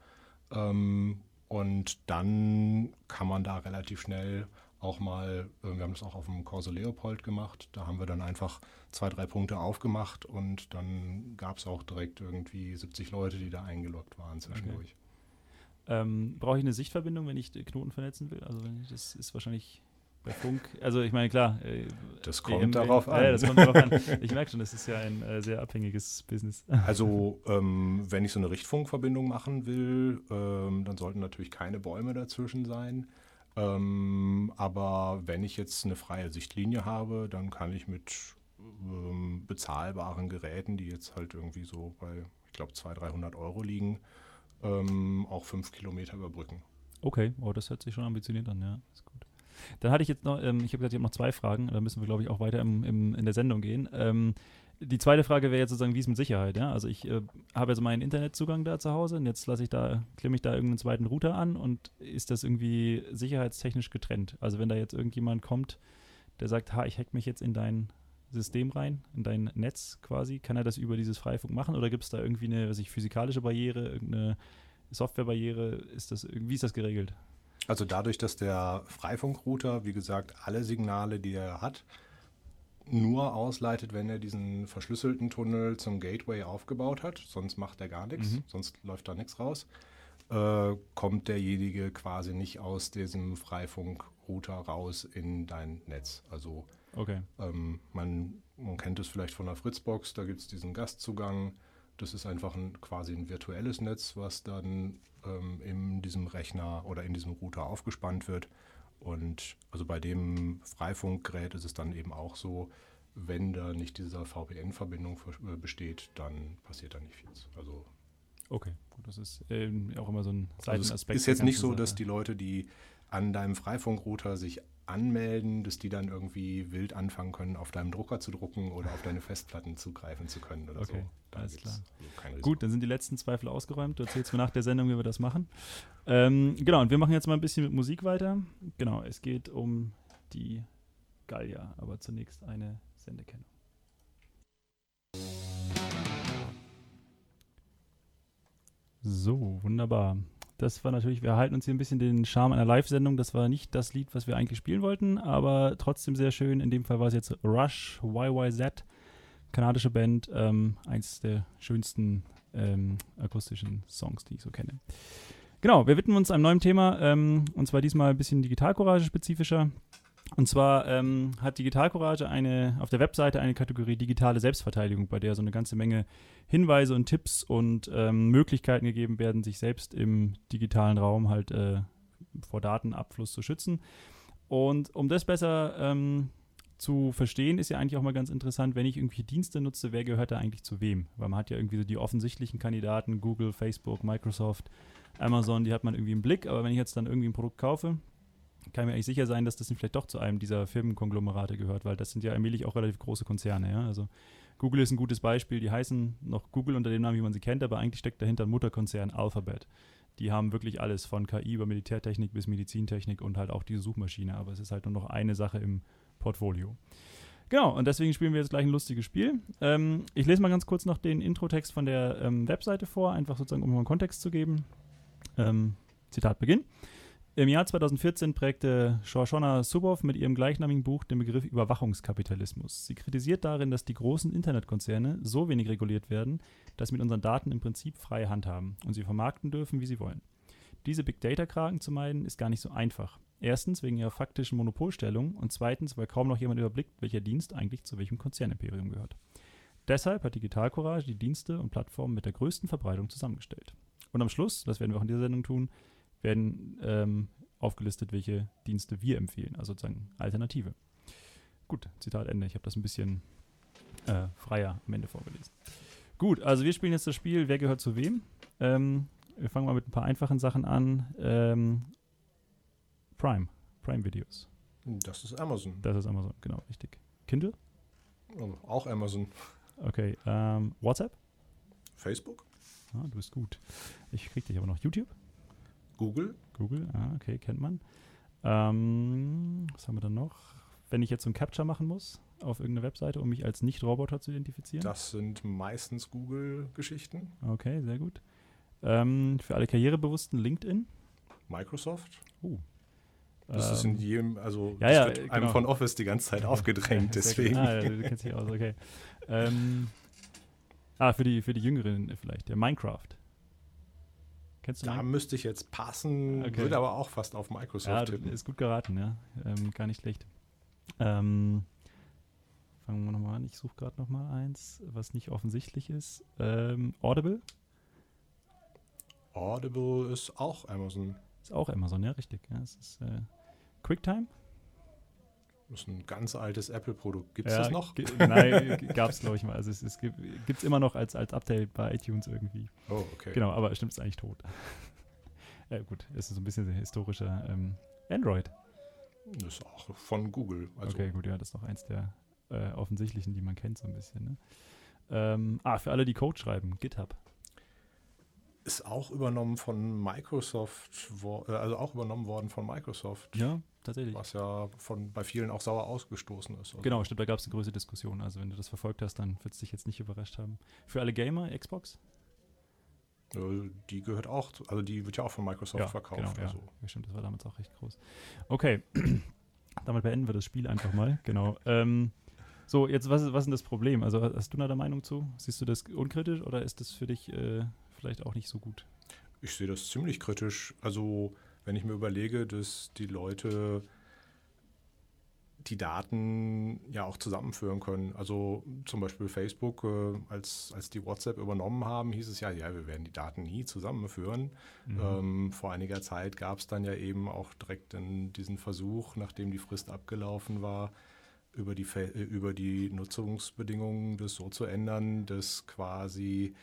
Ähm, und dann kann man da relativ schnell auch mal, äh, wir haben das auch auf dem Corso Leopold gemacht, da haben wir dann einfach zwei, drei Punkte aufgemacht und dann gab es auch direkt irgendwie 70 Leute, die da eingeloggt waren zwischendurch. Ähm, Brauche ich eine Sichtverbindung, wenn ich Knoten vernetzen will? Also das ist wahrscheinlich bei Funk. Also ich meine, klar. Äh, das kommt EMW, darauf an. Ja, das kommt darauf an. Ich merke schon, das ist ja ein äh, sehr abhängiges Business. Also ähm, wenn ich so eine Richtfunkverbindung machen will, ähm, dann sollten natürlich keine Bäume dazwischen sein. Ähm, aber wenn ich jetzt eine freie Sichtlinie habe, dann kann ich mit ähm, bezahlbaren Geräten, die jetzt halt irgendwie so bei, ich glaube, 200, 300 Euro liegen, ähm, auch fünf Kilometer überbrücken. Okay, oh, das hört sich schon ambitioniert an, ja. Ist gut. Dann hatte ich jetzt noch, ähm, ich habe gesagt, ich habe noch zwei Fragen, da müssen wir, glaube ich, auch weiter im, im, in der Sendung gehen. Ähm, die zweite Frage wäre jetzt sozusagen, wie ist mit Sicherheit? Ja? Also ich äh, habe jetzt meinen Internetzugang da zu Hause und jetzt lasse ich da, klemme ich da irgendeinen zweiten Router an und ist das irgendwie sicherheitstechnisch getrennt? Also wenn da jetzt irgendjemand kommt, der sagt, ha, ich hack mich jetzt in dein System rein, in dein Netz quasi, kann er das über dieses Freifunk machen oder gibt es da irgendwie eine was ich, physikalische Barriere, irgendeine Softwarebarriere? Ist das, wie ist das geregelt? Also dadurch, dass der Freifunkrouter, wie gesagt, alle Signale, die er hat, nur ausleitet, wenn er diesen verschlüsselten Tunnel zum Gateway aufgebaut hat. Sonst macht er gar nichts, mhm. sonst läuft da nichts raus. Äh, kommt derjenige quasi nicht aus diesem Freifunkrouter raus in dein Netz. Also okay. ähm, man, man kennt es vielleicht von der Fritzbox, da gibt es diesen Gastzugang. Das ist einfach ein, quasi ein virtuelles Netz, was dann ähm, in diesem Rechner oder in diesem Router aufgespannt wird. Und also bei dem Freifunkgerät ist es dann eben auch so, wenn da nicht diese VPN-Verbindung äh, besteht, dann passiert da nicht viel. Also okay, gut, das ist ähm, auch immer so ein Seitenaspekt. Also es ist jetzt nicht so, dass die Leute, die an deinem Freifunkrouter sich anmelden, dass die dann irgendwie wild anfangen können, auf deinem Drucker zu drucken oder auf deine Festplatten zugreifen zu können oder okay, so. Da alles klar. Gut, dann sind die letzten Zweifel ausgeräumt. Du erzählst mir nach der Sendung, wie wir das machen. Ähm, genau, und wir machen jetzt mal ein bisschen mit Musik weiter. Genau, es geht um die Gallia, aber zunächst eine Sendekennung. So, wunderbar das war natürlich, wir erhalten uns hier ein bisschen den Charme einer Live-Sendung. Das war nicht das Lied, was wir eigentlich spielen wollten, aber trotzdem sehr schön. In dem Fall war es jetzt Rush YYZ, kanadische Band, ähm, eins der schönsten ähm, akustischen Songs, die ich so kenne. Genau, wir widmen uns einem neuen Thema ähm, und zwar diesmal ein bisschen Digitalcourage spezifischer. Und zwar ähm, hat Digitalcourage eine, auf der Webseite eine Kategorie digitale Selbstverteidigung, bei der so eine ganze Menge Hinweise und Tipps und ähm, Möglichkeiten gegeben werden, sich selbst im digitalen Raum halt äh, vor Datenabfluss zu schützen. Und um das besser ähm, zu verstehen, ist ja eigentlich auch mal ganz interessant, wenn ich irgendwie Dienste nutze, wer gehört da eigentlich zu wem? Weil man hat ja irgendwie so die offensichtlichen Kandidaten, Google, Facebook, Microsoft, Amazon, die hat man irgendwie im Blick, aber wenn ich jetzt dann irgendwie ein Produkt kaufe, kann ich mir eigentlich sicher sein, dass das vielleicht doch zu einem dieser Firmenkonglomerate gehört, weil das sind ja allmählich auch relativ große Konzerne, ja. Also Google ist ein gutes Beispiel, die heißen noch Google unter dem Namen, wie man sie kennt, aber eigentlich steckt dahinter ein Mutterkonzern Alphabet. Die haben wirklich alles von KI über Militärtechnik bis Medizintechnik und halt auch diese Suchmaschine, aber es ist halt nur noch eine Sache im Portfolio. Genau, und deswegen spielen wir jetzt gleich ein lustiges Spiel. Ähm, ich lese mal ganz kurz noch den Introtext von der ähm, Webseite vor, einfach sozusagen, um einen Kontext zu geben. Ähm, Zitat Beginn. Im Jahr 2014 prägte Shoshona Zuboff mit ihrem gleichnamigen Buch den Begriff Überwachungskapitalismus. Sie kritisiert darin, dass die großen Internetkonzerne so wenig reguliert werden, dass sie mit unseren Daten im Prinzip freie Hand haben und sie vermarkten dürfen, wie sie wollen. Diese Big Data-Kragen zu meiden, ist gar nicht so einfach. Erstens wegen ihrer faktischen Monopolstellung und zweitens, weil kaum noch jemand überblickt, welcher Dienst eigentlich zu welchem Konzernimperium gehört. Deshalb hat Digital Courage die Dienste und Plattformen mit der größten Verbreitung zusammengestellt. Und am Schluss, das werden wir auch in dieser Sendung tun, werden ähm, aufgelistet, welche Dienste wir empfehlen, also sozusagen Alternative. Gut, Zitat Ende. Ich habe das ein bisschen äh, freier am Ende vorgelesen. Gut, also wir spielen jetzt das Spiel, wer gehört zu wem. Ähm, wir fangen mal mit ein paar einfachen Sachen an. Ähm, Prime, Prime-Videos. Das ist Amazon. Das ist Amazon, genau, richtig. Kindle? Oh, auch Amazon. Okay, ähm, WhatsApp? Facebook? Ah, du bist gut. Ich krieg dich aber noch. YouTube? Google. Google, ah, okay, kennt man. Ähm, was haben wir dann noch? Wenn ich jetzt so ein Capture machen muss auf irgendeine Webseite, um mich als Nicht-Roboter zu identifizieren? Das sind meistens Google-Geschichten. Okay, sehr gut. Ähm, für alle Karrierebewussten LinkedIn? Microsoft. Uh. Das ist in jedem, also ja, ja, wird genau. einem von Office die ganze Zeit aufgedrängt, Ja, deswegen. Ah, ja, du kennst dich aus, okay. ähm, ah, für die, für die Jüngeren vielleicht, der Minecraft. Kennst du Da Minecraft? müsste ich jetzt passen, Okay. würde aber auch fast auf Microsoft Ja, tippen. ist gut geraten, ja. Ähm, gar nicht schlecht. Ähm, fangen wir nochmal an. Ich suche gerade nochmal eins, was nicht offensichtlich ist. Ähm, Audible Audible ist auch Amazon. ist auch Amazon, ja, richtig. Ja, es ist äh, QuickTime. Das ist ein ganz altes Apple-Produkt. Gibt es ja, das noch? Nein, gab es, glaube ich mal. Also es, es gibt es immer noch als, als Update bei iTunes irgendwie. Oh, okay. Genau, aber stimmt, ist eigentlich tot. ja, gut, es ist so ein bisschen historischer ähm, Android. Das ist auch von Google. Also okay, gut, ja, das ist noch eins der äh, offensichtlichen, die man kennt so ein bisschen. Ne? Ähm, ah, für alle, die Code schreiben, GitHub. Ist auch übernommen von Microsoft, äh, also auch übernommen worden von Microsoft. Ja, tatsächlich. Was ja von bei vielen auch sauer ausgestoßen ist. Also Genau, stimmt, da gab es eine größere Diskussion. Also wenn du das verfolgt hast, dann wird es dich jetzt nicht überrascht haben. Für alle Gamer, Xbox? Äh, Die gehört auch, also die wird ja auch von Microsoft verkauft. Genau, ja. also. ja, stimmt, das war damals auch recht groß. Okay, damit beenden wir das Spiel einfach mal. Genau. Ähm, so, jetzt, was ist, was ist denn das Problem? Also, hast du da der Meinung zu? Siehst du das unkritisch oder ist das für dich äh, vielleicht auch nicht so gut? Ich sehe das ziemlich kritisch. Also, wenn ich mir überlege, dass die Leute die Daten ja auch zusammenführen können. Also zum Beispiel Facebook, äh, als, als die WhatsApp übernommen haben, hieß es ja, ja, wir werden die Daten nie zusammenführen. Mhm. Ähm, vor einiger Zeit gab es dann ja eben auch direkt in diesen Versuch, nachdem die Frist abgelaufen war, über die, äh, über die Nutzungsbedingungen das so zu ändern, dass quasi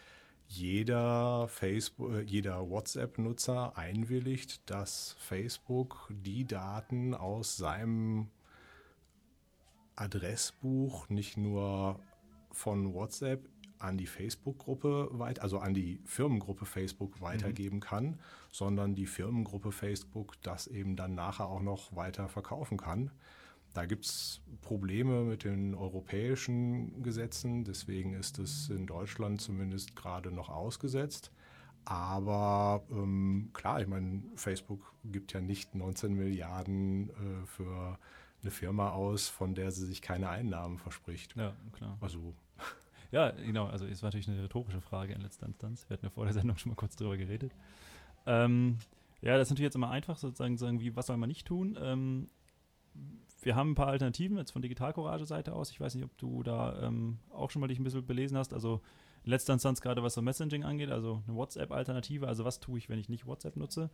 jeder Facebook, äh, jeder WhatsApp-Nutzer einwilligt, dass Facebook die Daten aus seinem Adressbuch nicht nur von WhatsApp an die Facebook-Gruppe weit, also an die Firmengruppe Facebook weitergeben kann, sondern die Firmengruppe Facebook das eben dann nachher auch noch weiter verkaufen kann. Da gibt es Probleme mit den europäischen Gesetzen, deswegen ist es in Deutschland zumindest gerade noch ausgesetzt. Aber ähm, klar, ich meine, Facebook gibt ja nicht 19 Milliarden äh, für eine Firma aus, von der sie sich keine Einnahmen verspricht. Ja, klar. Also Ja, genau. Also, es war natürlich eine rhetorische Frage in letzter Instanz. Wir hatten ja vor der Sendung schon mal kurz drüber geredet. Ähm, ja, das ist natürlich jetzt immer einfach, sozusagen, sagen, wie, was soll man nicht tun? Ähm, wir haben ein paar Alternativen jetzt von Digital Courage Seite aus. Ich weiß nicht, ob du da ähm, auch schon mal dich ein bisschen belesen hast. Also in letzter Instanz gerade was so Messaging angeht, also eine WhatsApp-Alternative. Also was tue ich, wenn ich nicht WhatsApp nutze?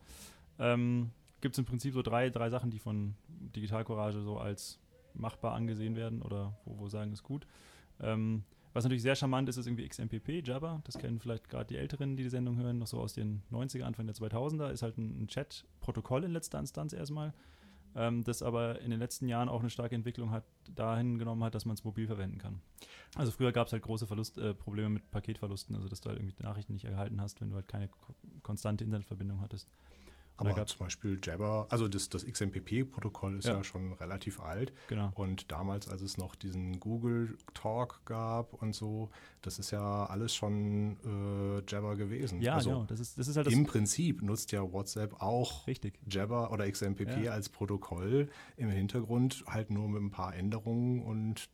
Ähm, Gibt es im Prinzip so drei, drei Sachen, die von Digital Courage so als machbar angesehen werden oder wo wir sagen, ist gut. Ähm, was natürlich sehr charmant ist, ist irgendwie XMPP, Jabber. Das kennen vielleicht gerade die Älteren, die die Sendung hören, noch so aus den 90er, Anfang der 2000er. Ist halt ein, ein Chat-Protokoll in letzter Instanz erstmal, ähm, das aber in den letzten Jahren auch eine starke Entwicklung hat, dahin genommen hat, dass man es mobil verwenden kann. Also früher gab es halt große Verlust, äh, Probleme mit Paketverlusten, also dass du halt irgendwie Nachrichten nicht erhalten hast, wenn du halt keine konstante Internetverbindung hattest. Aber zum Beispiel Jabber, also das, das XMPP-Protokoll ist ja. ja. schon relativ alt. Genau. Und damals, als es noch diesen Google Talk gab und so, das ist ja alles schon äh, Jabber gewesen. Ja, also genau. Das ist, das ist halt Im Prinzip nutzt ja WhatsApp auch Richtig. Jabber oder XMPP ja. als Protokoll im Hintergrund, halt nur mit ein paar Änderungen und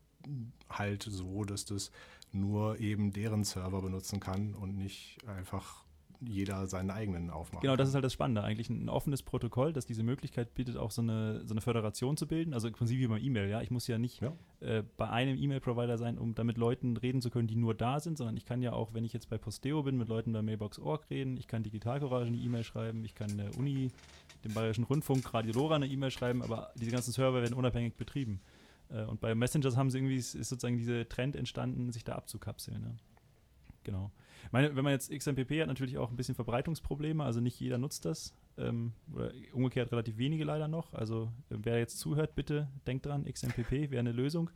halt so, dass das nur eben deren Server benutzen kann und nicht einfach jeder seinen eigenen aufmacht. Genau, das ist halt das Spannende. Eigentlich ein offenes Protokoll, das diese Möglichkeit bietet, auch so eine, so eine Föderation zu bilden. Also im Prinzip wie beim E-Mail, ja. Ich muss ja nicht ja. Äh, bei einem E-Mail-Provider sein, um damit Leuten reden zu können, die nur da sind, sondern ich kann ja auch, wenn ich jetzt bei Posteo bin, mit Leuten bei Mailbox.org reden. Ich kann Digitalcourage eine E-Mail schreiben. Ich kann der Uni, dem Bayerischen Rundfunk, Radio Lora eine E-Mail schreiben, aber diese ganzen Server werden unabhängig betrieben. Äh, und bei Messengers haben sie irgendwie, ist sozusagen dieser Trend entstanden, sich da abzukapseln. Ne? Genau. Meine, wenn man jetzt XMPP hat, natürlich auch ein bisschen Verbreitungsprobleme, also nicht jeder nutzt das. Ähm, oder umgekehrt relativ wenige leider noch. Also wer jetzt zuhört, bitte denkt dran, XMPP wäre eine Lösung.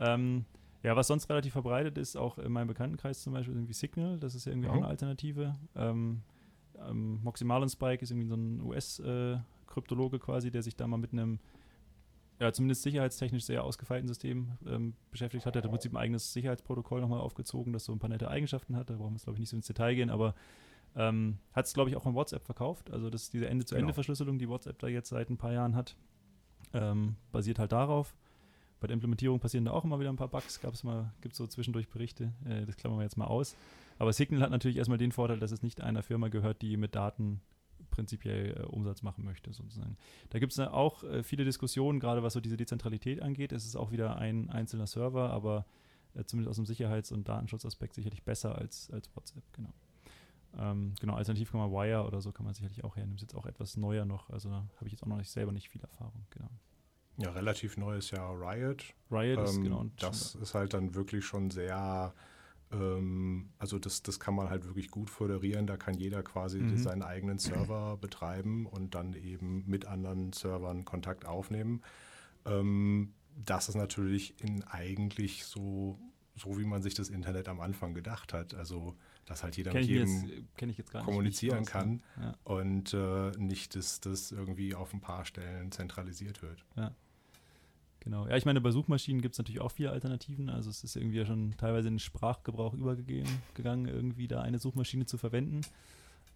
Ähm, ja, was sonst relativ verbreitet ist, auch in meinem Bekanntenkreis zum Beispiel irgendwie Signal, das ist ja irgendwie mhm. auch eine Alternative. Ähm, ähm, Moxie Marlinspike ist irgendwie so ein US-Kryptologe äh, quasi, der sich da mal mit einem ja, zumindest sicherheitstechnisch sehr ausgefeilten System ähm, beschäftigt hat. Er hat im Prinzip ein eigenes Sicherheitsprotokoll nochmal aufgezogen, das so ein paar nette Eigenschaften hat. Da brauchen wir jetzt, glaube ich, nicht so ins Detail gehen, aber ähm, hat es, glaube ich, auch von WhatsApp verkauft. Also das, diese Ende-zu-Ende-Verschlüsselung, die WhatsApp da jetzt seit ein paar Jahren hat, ähm, basiert halt darauf. Bei der Implementierung passieren da auch immer wieder ein paar Bugs. Gab es mal, gibt es so zwischendurch Berichte. Äh, das klammern wir jetzt mal aus. Aber Signal hat natürlich erstmal den Vorteil, dass es nicht einer Firma gehört, die mit Daten prinzipiell äh, Umsatz machen möchte, sozusagen. Da gibt es auch äh, viele Diskussionen, gerade was so diese Dezentralität angeht. Es ist auch wieder ein einzelner Server, aber äh, zumindest aus dem Sicherheits- und Datenschutzaspekt sicherlich besser als, als WhatsApp, genau. Ähm, genau, alternativ kann man Wire oder so kann man sicherlich auch hernehmen. Ist jetzt auch etwas neuer noch, also da habe ich jetzt auch noch nicht selber nicht viel Erfahrung, genau. Ja, relativ neu ist ja Riot. Riot ähm, ist genau. Das ist halt dann wirklich schon sehr also das, das kann man halt wirklich gut föderieren. Da kann jeder quasi mhm. seinen eigenen Server betreiben und dann eben mit anderen Servern Kontakt aufnehmen. Ähm, das ist natürlich in eigentlich so, so, wie man sich das Internet am Anfang gedacht hat. Also, dass halt jeder mit jedem jetzt, kommunizieren kann ja. und äh, nicht, dass das irgendwie auf ein paar Stellen zentralisiert wird. Ja. Genau. Ja, ich meine, bei Suchmaschinen gibt es natürlich auch viele Alternativen. Also es ist irgendwie ja schon teilweise in den Sprachgebrauch übergegangen, irgendwie da eine Suchmaschine zu verwenden.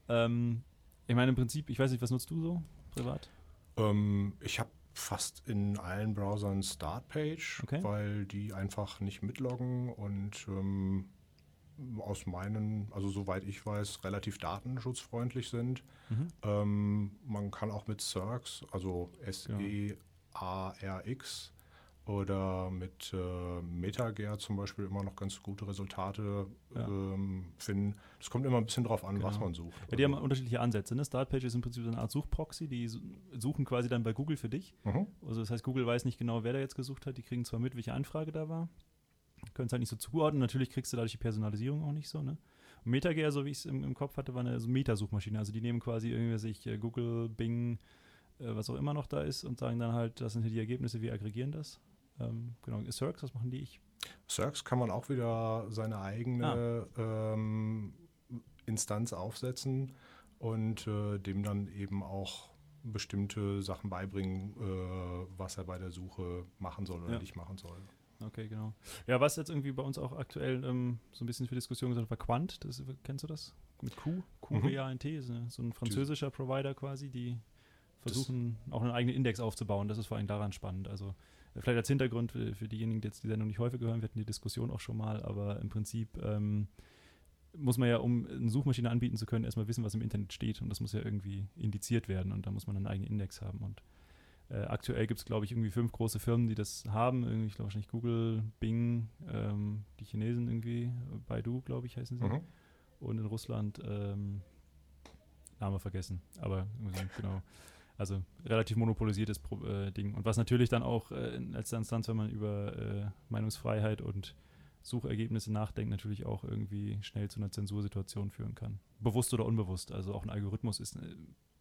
Ähm, ich meine, im Prinzip, ich weiß nicht, was nutzt du so privat? Ähm, ich habe fast in allen Browsern Startpage, okay. weil die einfach nicht mitloggen und ähm, aus meinen, also soweit ich weiß, relativ datenschutzfreundlich sind. Mhm. Ähm, man kann auch mit Cirx, also S-E-A-R-X, oder mit äh, MetaGear zum Beispiel immer noch ganz gute Resultate ja. ähm, finden. Es kommt immer ein bisschen drauf an, genau. was man sucht. Ja, die also. haben unterschiedliche Ansätze. Ne? Startpage ist im Prinzip so eine Art Suchproxy, die suchen quasi dann bei Google für dich. Mhm. Also das heißt, Google weiß nicht genau, wer da jetzt gesucht hat. Die kriegen zwar mit, welche Anfrage da war, können es halt nicht so zuordnen. Natürlich kriegst du dadurch die Personalisierung auch nicht so. Ne? MetaGear, so wie ich es im, im, Kopf hatte, war eine so Metasuchmaschine. Also die nehmen quasi irgendwie sich äh, Google, Bing, äh, was auch immer noch da ist und sagen dann halt, das sind hier die Ergebnisse, wir aggregieren das. Ähm, genau, Cirx, was machen die? Ich? Cirx kann man auch wieder seine eigene ah. ähm, Instanz aufsetzen und äh, dem dann eben auch bestimmte Sachen beibringen, äh, was er bei der Suche machen soll oder ja. nicht machen soll. Okay, genau. Ja, was jetzt irgendwie bei uns auch aktuell ähm, so ein bisschen für Diskussion gesagt war, Quant, das, kennst du das? Mit Q, Q-W-A-N-T, mhm. so ein französischer Provider quasi, die versuchen das auch einen eigenen Index aufzubauen. Das ist vor allem daran spannend. Also Vielleicht als Hintergrund für, für diejenigen, die jetzt die Sendung nicht häufig hören, wir hatten die Diskussion auch schon mal, aber im Prinzip ähm, muss man ja, um eine Suchmaschine anbieten zu können, erstmal wissen, was im Internet steht. Und das muss ja irgendwie indiziert werden und da muss man einen eigenen Index haben. Und äh, aktuell gibt es, glaube ich, irgendwie fünf große Firmen, die das haben. Irgendwie, ich glaube wahrscheinlich Google, Bing, ähm, die Chinesen irgendwie, Baidu, glaube ich, heißen sie. Mhm. Und in Russland, ähm, Name vergessen, aber genau. Also relativ monopolisiertes äh, Ding. Und was natürlich dann auch äh, in letzter Instanz, wenn man über äh, Meinungsfreiheit und Suchergebnisse nachdenkt, natürlich auch irgendwie schnell zu einer Zensursituation führen kann. Bewusst oder unbewusst. Also auch ein Algorithmus ist äh,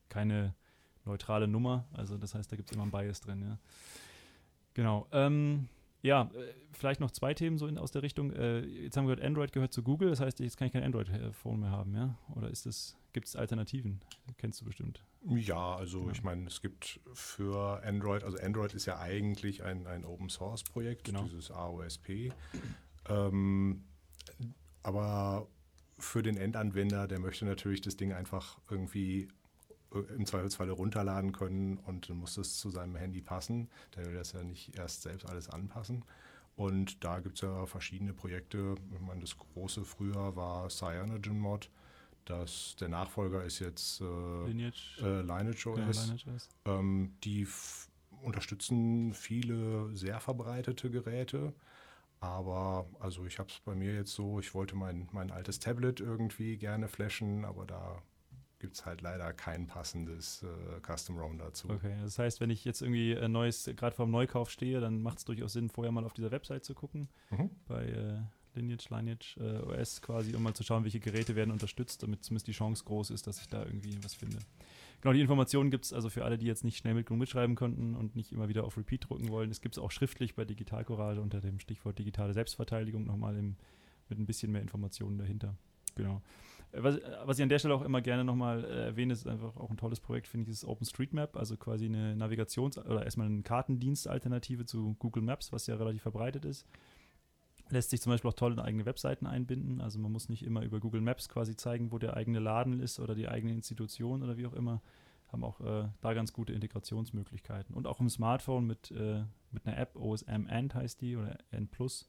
keine neutrale Nummer. Also das heißt, da gibt es immer ein Bias drin, ja. Genau. Ähm, ja, äh, vielleicht noch zwei Themen so in, aus der Richtung. Äh, jetzt haben wir gehört, Android gehört zu Google, das heißt, jetzt kann ich kein Android-Phone mehr haben, ja? Oder ist es, gibt es Alternativen? Kennst du bestimmt. Ja, also ja. ich meine, es gibt für Android, also Android ist ja eigentlich ein, ein Open Source Projekt, genau. dieses AOSP. Ähm, aber für den Endanwender, der möchte natürlich das Ding einfach irgendwie äh, im Zweifelsfalle runterladen können und dann muss das zu seinem Handy passen. Der will das ja nicht erst selbst alles anpassen. Und da gibt es ja verschiedene Projekte. Ich meine, das große früher war CyanogenMod. Das, der Nachfolger ist jetzt äh, Lineage, äh, Lineage OS. Ja, Lineage OS. Ähm, die unterstützen viele sehr verbreitete Geräte. Aber also ich habe es bei mir jetzt so, ich wollte mein, mein altes Tablet irgendwie gerne flashen, aber da gibt es halt leider kein passendes äh, Custom ROM dazu. Okay, das heißt, wenn ich jetzt irgendwie ein neues, gerade vor dem Neukauf stehe, dann macht es durchaus Sinn, vorher mal auf dieser Website zu gucken, mhm. bei äh, Lineage, Lineage äh, OS quasi, um mal zu schauen, welche Geräte werden unterstützt, damit zumindest die Chance groß ist, dass ich da irgendwie was finde. Genau, die Informationen gibt es also für alle, die jetzt nicht schnell mit genug mitschreiben konnten und nicht immer wieder auf Repeat drücken wollen. Es gibt es auch schriftlich bei Digital Courage unter dem Stichwort digitale Selbstverteidigung nochmal im, mit ein bisschen mehr Informationen dahinter. Genau. Äh, was, was, ich an der Stelle auch immer gerne nochmal äh, erwähne, ist einfach auch ein tolles Projekt, finde ich, ist OpenStreetMap, also quasi eine Navigations- oder erstmal eine Kartendienstalternative zu Google Maps, was ja relativ verbreitet ist. Lässt sich zum Beispiel auch toll in eigene Webseiten einbinden. Also man muss nicht immer über Google Maps quasi zeigen, wo der eigene Laden ist oder die eigene Institution oder wie auch immer. Haben auch äh, da ganz gute Integrationsmöglichkeiten. Und auch im Smartphone mit, äh, mit einer App, OSM End heißt die oder N Plus,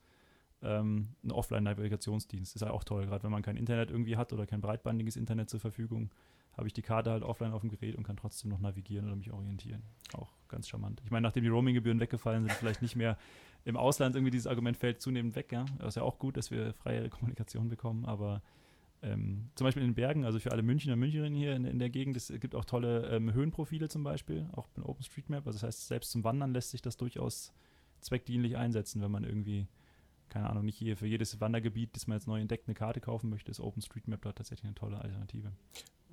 ähm, ein Offline-Navigationsdienst. Ist ja auch toll, gerade wenn man kein Internet irgendwie hat oder kein breitbandiges Internet zur Verfügung, habe ich die Karte halt offline auf dem Gerät und kann trotzdem noch navigieren oder mich orientieren. Auch ganz charmant. Ich meine, nachdem die Roaming-Gebühren weggefallen sind, vielleicht nicht mehr im Ausland irgendwie dieses Argument fällt zunehmend weg, ja. Das ist ja auch gut, dass wir freie Kommunikation bekommen, aber ähm, zum Beispiel in den Bergen, also für alle Münchner und Münchnerinnen hier in, in, der Gegend, es gibt auch tolle ähm, Höhenprofile zum Beispiel, auch in OpenStreetMap. Also das heißt, selbst zum Wandern lässt sich das durchaus zweckdienlich einsetzen, wenn man irgendwie, keine Ahnung, nicht hier für jedes Wandergebiet, das man jetzt neu entdeckt, eine Karte kaufen möchte, ist OpenStreetMap da tatsächlich eine tolle Alternative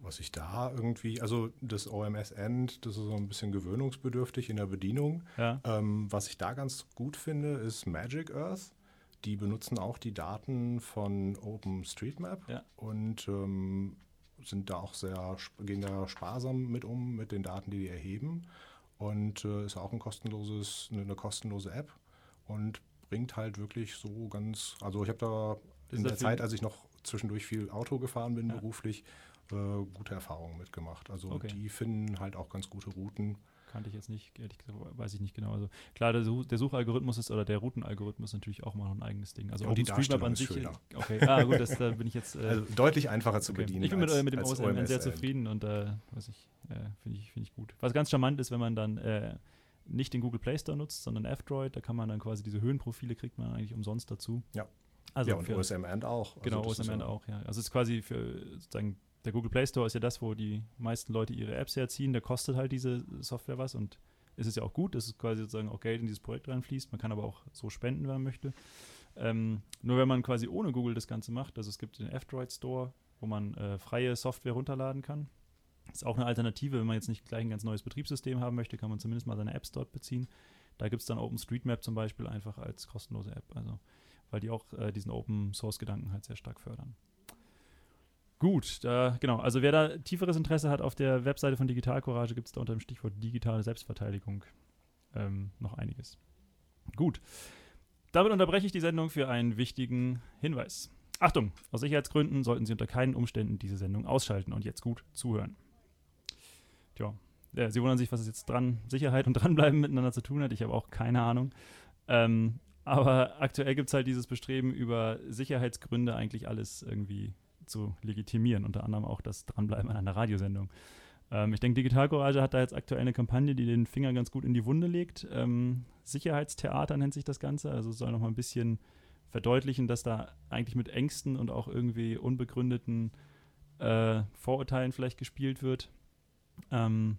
was ich da irgendwie, also das OMS-End, das ist so ein bisschen gewöhnungsbedürftig in der Bedienung. Ja. Ähm, was ich da ganz gut finde, ist Magic Earth. Die benutzen auch die Daten von OpenStreetMap ja. und ähm, sind da auch sehr, gehen da sparsam mit um, mit den Daten, die die erheben. Und äh, ist auch ein kostenloses, eine kostenlose App und bringt halt wirklich so ganz, also ich habe da in der Zeit, als ich noch zwischendurch viel Auto gefahren bin, ja. beruflich, äh, gute Erfahrungen mitgemacht. Also okay. die finden halt auch ganz gute Routen. Kannte ich jetzt nicht, ehrlich gesagt, weiß ich nicht genau. Also klar, der, Such, der Suchalgorithmus ist oder der Routenalgorithmus ist natürlich auch mal noch ein eigenes Ding. Also ja, OpenStreetMap an sich. Schöner. Okay, ah, gut, das, da bin ich jetzt. Äh, also deutlich einfacher zu okay. bedienen. Ich bin mit, als, mit dem OSM sehr zufrieden und äh, was ich, äh, finde ich, find ich gut. Was ganz charmant ist, wenn man dann äh, nicht den Google Play Store nutzt, sondern F-Droid, da kann man dann quasi diese Höhenprofile kriegt man eigentlich umsonst dazu. Ja. Also ja, und OSM End auch. Genau, also OSM End auch, ja. Also es ist quasi für sozusagen der Google Play Store ist ja das, wo die meisten Leute ihre Apps herziehen. Da kostet halt diese Software was und es ist ja auch gut, dass es quasi sozusagen auch Geld in dieses Projekt reinfließt. Man kann aber auch so spenden, wenn man möchte. Ähm, nur wenn man quasi ohne Google das Ganze macht, also es gibt den F-Droid Store, wo man äh, freie Software runterladen kann. Ist auch eine Alternative, wenn man jetzt nicht gleich ein ganz neues Betriebssystem haben möchte, kann man zumindest mal seine Apps dort beziehen. Da gibt es dann OpenStreetMap zum Beispiel einfach als kostenlose App, also weil die auch äh, diesen Open Source Gedanken halt sehr stark fördern. Gut, da, genau. Also wer da tieferes Interesse hat, auf der Webseite von Digital Courage gibt es da unter dem Stichwort digitale Selbstverteidigung ähm, noch einiges. Gut. Damit unterbreche ich die Sendung für einen wichtigen Hinweis. Achtung, aus Sicherheitsgründen sollten Sie unter keinen Umständen diese Sendung ausschalten und jetzt gut zuhören. Tja, ja, Sie wundern sich, was es jetzt dran, Sicherheit und dranbleiben miteinander zu tun hat. Ich habe auch keine Ahnung. Ähm, aber aktuell gibt es halt dieses Bestreben, über Sicherheitsgründe eigentlich alles irgendwie zu legitimieren, unter anderem auch das Dranbleiben an einer Radiosendung. Ähm, ich denke, Digital Courage hat da jetzt aktuell eine Kampagne, die den Finger ganz gut in die Wunde legt. Ähm, Sicherheitstheater nennt sich das Ganze, also soll nochmal ein bisschen verdeutlichen, dass da eigentlich mit Ängsten und auch irgendwie unbegründeten äh, Vorurteilen vielleicht gespielt wird. Ähm,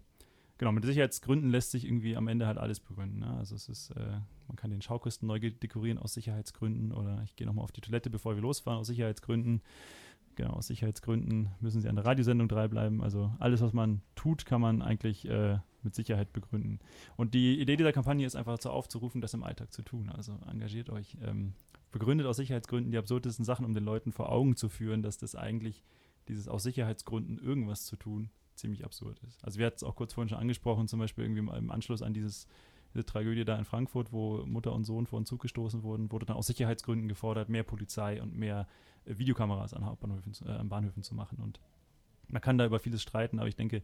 genau, mit Sicherheitsgründen lässt sich irgendwie am Ende halt alles begründen. Ne? Also es ist, äh, man kann den Schaukisten neu dekorieren aus Sicherheitsgründen oder ich gehe nochmal auf die Toilette, bevor wir losfahren, aus Sicherheitsgründen. Genau, aus Sicherheitsgründen müssen sie an der Radiosendung drei bleiben. Also alles, was man tut, kann man eigentlich äh, mit Sicherheit begründen. Und die Idee dieser Kampagne ist einfach dazu aufzurufen, das im Alltag zu tun. Also engagiert euch, ähm, begründet aus Sicherheitsgründen die absurdesten Sachen, um den Leuten vor Augen zu führen, dass das eigentlich dieses aus Sicherheitsgründen irgendwas zu tun ziemlich absurd ist. Also wir hatten es auch kurz vorhin schon angesprochen, zum Beispiel irgendwie im Anschluss an dieses diese Tragödie da in Frankfurt, wo Mutter und Sohn vor den Zug gestoßen wurden, wurde dann aus Sicherheitsgründen gefordert, mehr Polizei und mehr äh, Videokameras an Hauptbahnhöfen, äh, an Bahnhöfen zu machen. Und man kann da über vieles streiten, aber ich denke,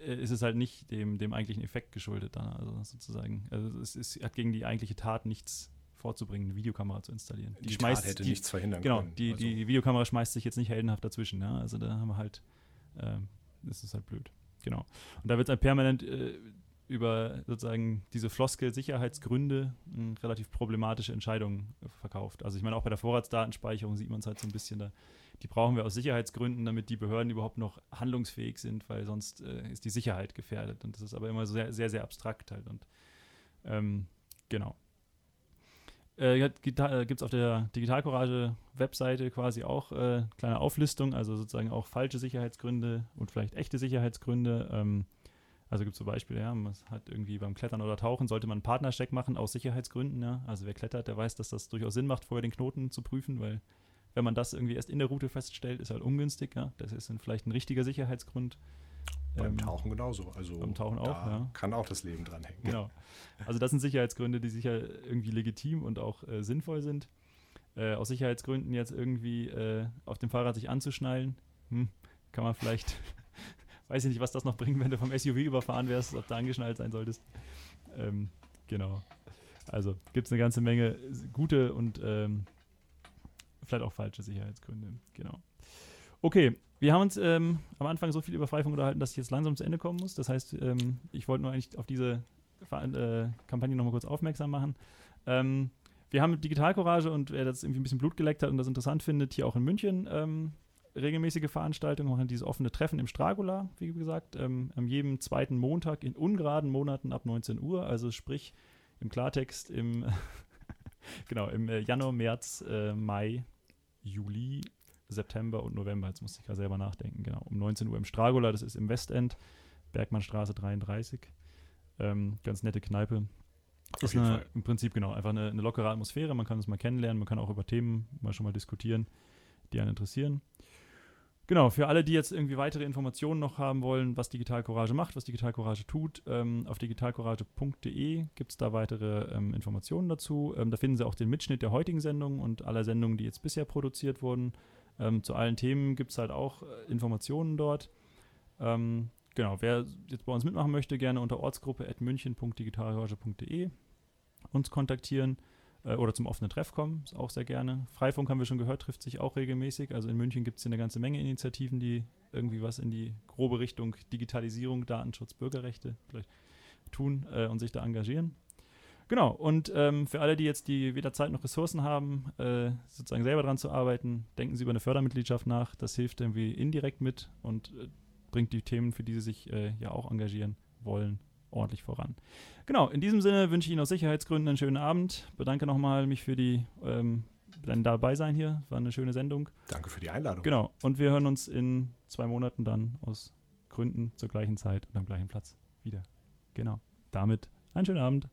äh, ist es halt nicht dem, dem eigentlichen Effekt geschuldet, dann, also sozusagen. Also es, es hat gegen die eigentliche Tat nichts vorzubringen, eine Videokamera zu installieren. Die, die schmeißt, hätte die, nichts verhindern genau, können. Genau, die, also. die Videokamera schmeißt sich jetzt nicht heldenhaft dazwischen. Ja? Also da haben wir halt, äh, das ist halt blöd. Genau. Und da wird es halt permanent äh, über sozusagen diese Floskel Sicherheitsgründe eine relativ problematische Entscheidung verkauft. Also ich meine, auch bei der Vorratsdatenspeicherung sieht man es halt so ein bisschen da. Die brauchen wir aus Sicherheitsgründen, damit die Behörden überhaupt noch handlungsfähig sind, weil sonst äh, ist die Sicherheit gefährdet. Und das ist aber immer sehr, sehr, sehr abstrakt halt. Und ähm, genau. Äh, Gibt es auf der Digital Courage Webseite quasi auch äh, kleine Auflistung, also sozusagen auch falsche Sicherheitsgründe und vielleicht echte Sicherheitsgründe. Ähm, also gibt es so Beispiele, ja, man hat irgendwie beim Klettern oder Tauchen, sollte man einen Partnercheck machen aus Sicherheitsgründen, ja. Also wer klettert, der weiß, dass das durchaus Sinn macht, vorher den Knoten zu prüfen, weil wenn man das irgendwie erst in der Route feststellt, ist halt ungünstig, ja. Das ist dann vielleicht ein richtiger Sicherheitsgrund. Beim ähm, Tauchen genauso. Also beim Tauchen auch, ja. Kann auch das Leben dranhängen. Genau. Also das sind Sicherheitsgründe, die sicher irgendwie legitim und auch äh, sinnvoll sind. Äh, aus Sicherheitsgründen jetzt irgendwie äh, auf dem Fahrrad sich anzuschnallen, hm, kann man vielleicht weiß ich nicht, was das noch bringt, wenn du vom SUV überfahren wärst, ob du angeschnallt sein solltest. Ähm, genau. Also gibt es eine ganze Menge gute und ähm, vielleicht auch falsche Sicherheitsgründe. Genau. Okay, wir haben uns ähm, am Anfang so viel über Freifunk unterhalten, dass ich jetzt langsam zu Ende kommen muss. Das heißt, ähm, ich wollte nur eigentlich auf diese äh, Kampagne nochmal kurz aufmerksam machen. Ähm, wir haben Digital Courage und wer das irgendwie ein bisschen Blut geleckt hat und das interessant findet, hier auch in München ähm, regelmäßige Veranstaltungen, machen dieses offene Treffen im Stragula, wie gesagt, ähm, an jedem zweiten Montag in ungeraden Monaten ab 19 Uhr. Also sprich im Klartext im, genau, im äh, Januar, März, äh, Mai, Juli, September und November. Jetzt muss ich gerade selber nachdenken. Genau, um 19 Uhr im Stragula, das ist im Westend, Bergmannstraße 33. Ähm, ganz nette Kneipe. Ist eine, im Prinzip genau, einfach eine, eine lockere Atmosphäre. Man kann uns mal kennenlernen, man kann auch über Themen mal schon mal diskutieren, die einen interessieren. Genau, für alle, die jetzt irgendwie weitere Informationen noch haben wollen, was Digital Courage macht, was Digital Courage tut, ähm, auf digitalcourage.de gibt es da weitere ähm, Informationen dazu. Ähm, da finden Sie auch den Mitschnitt der heutigen Sendung und aller Sendungen, die jetzt bisher produziert wurden. Ähm, zu allen Themen gibt es halt auch äh, Informationen dort. Ähm, genau, wer jetzt bei uns mitmachen möchte, gerne unter ortsgruppe.münchen.digitalcourage.de uns kontaktieren äh, oder zum offenen Treff kommen, auch sehr gerne. Freifunk haben wir schon gehört, trifft sich auch regelmäßig. Also in München gibt es eine ganze Menge Initiativen, die irgendwie was in die grobe Richtung Digitalisierung, Datenschutz, Bürgerrechte vielleicht tun äh, und sich da engagieren. Genau, und ähm, für alle, die jetzt die weder Zeit noch Ressourcen haben, äh, sozusagen selber dran zu arbeiten, denken Sie über eine Fördermitgliedschaft nach. Das hilft irgendwie indirekt mit und äh, bringt die Themen, für die Sie sich äh, ja auch engagieren wollen, ordentlich voran. Genau, in diesem Sinne wünsche ich Ihnen aus Sicherheitsgründen einen schönen Abend. Bedanke nochmal mich für die ähm, dein Dabeisein hier. War eine schöne Sendung. Danke für die Einladung. Genau, und wir hören uns in zwei Monaten dann aus Gründen zur gleichen Zeit und am gleichen Platz wieder. Genau. Damit einen schönen Abend.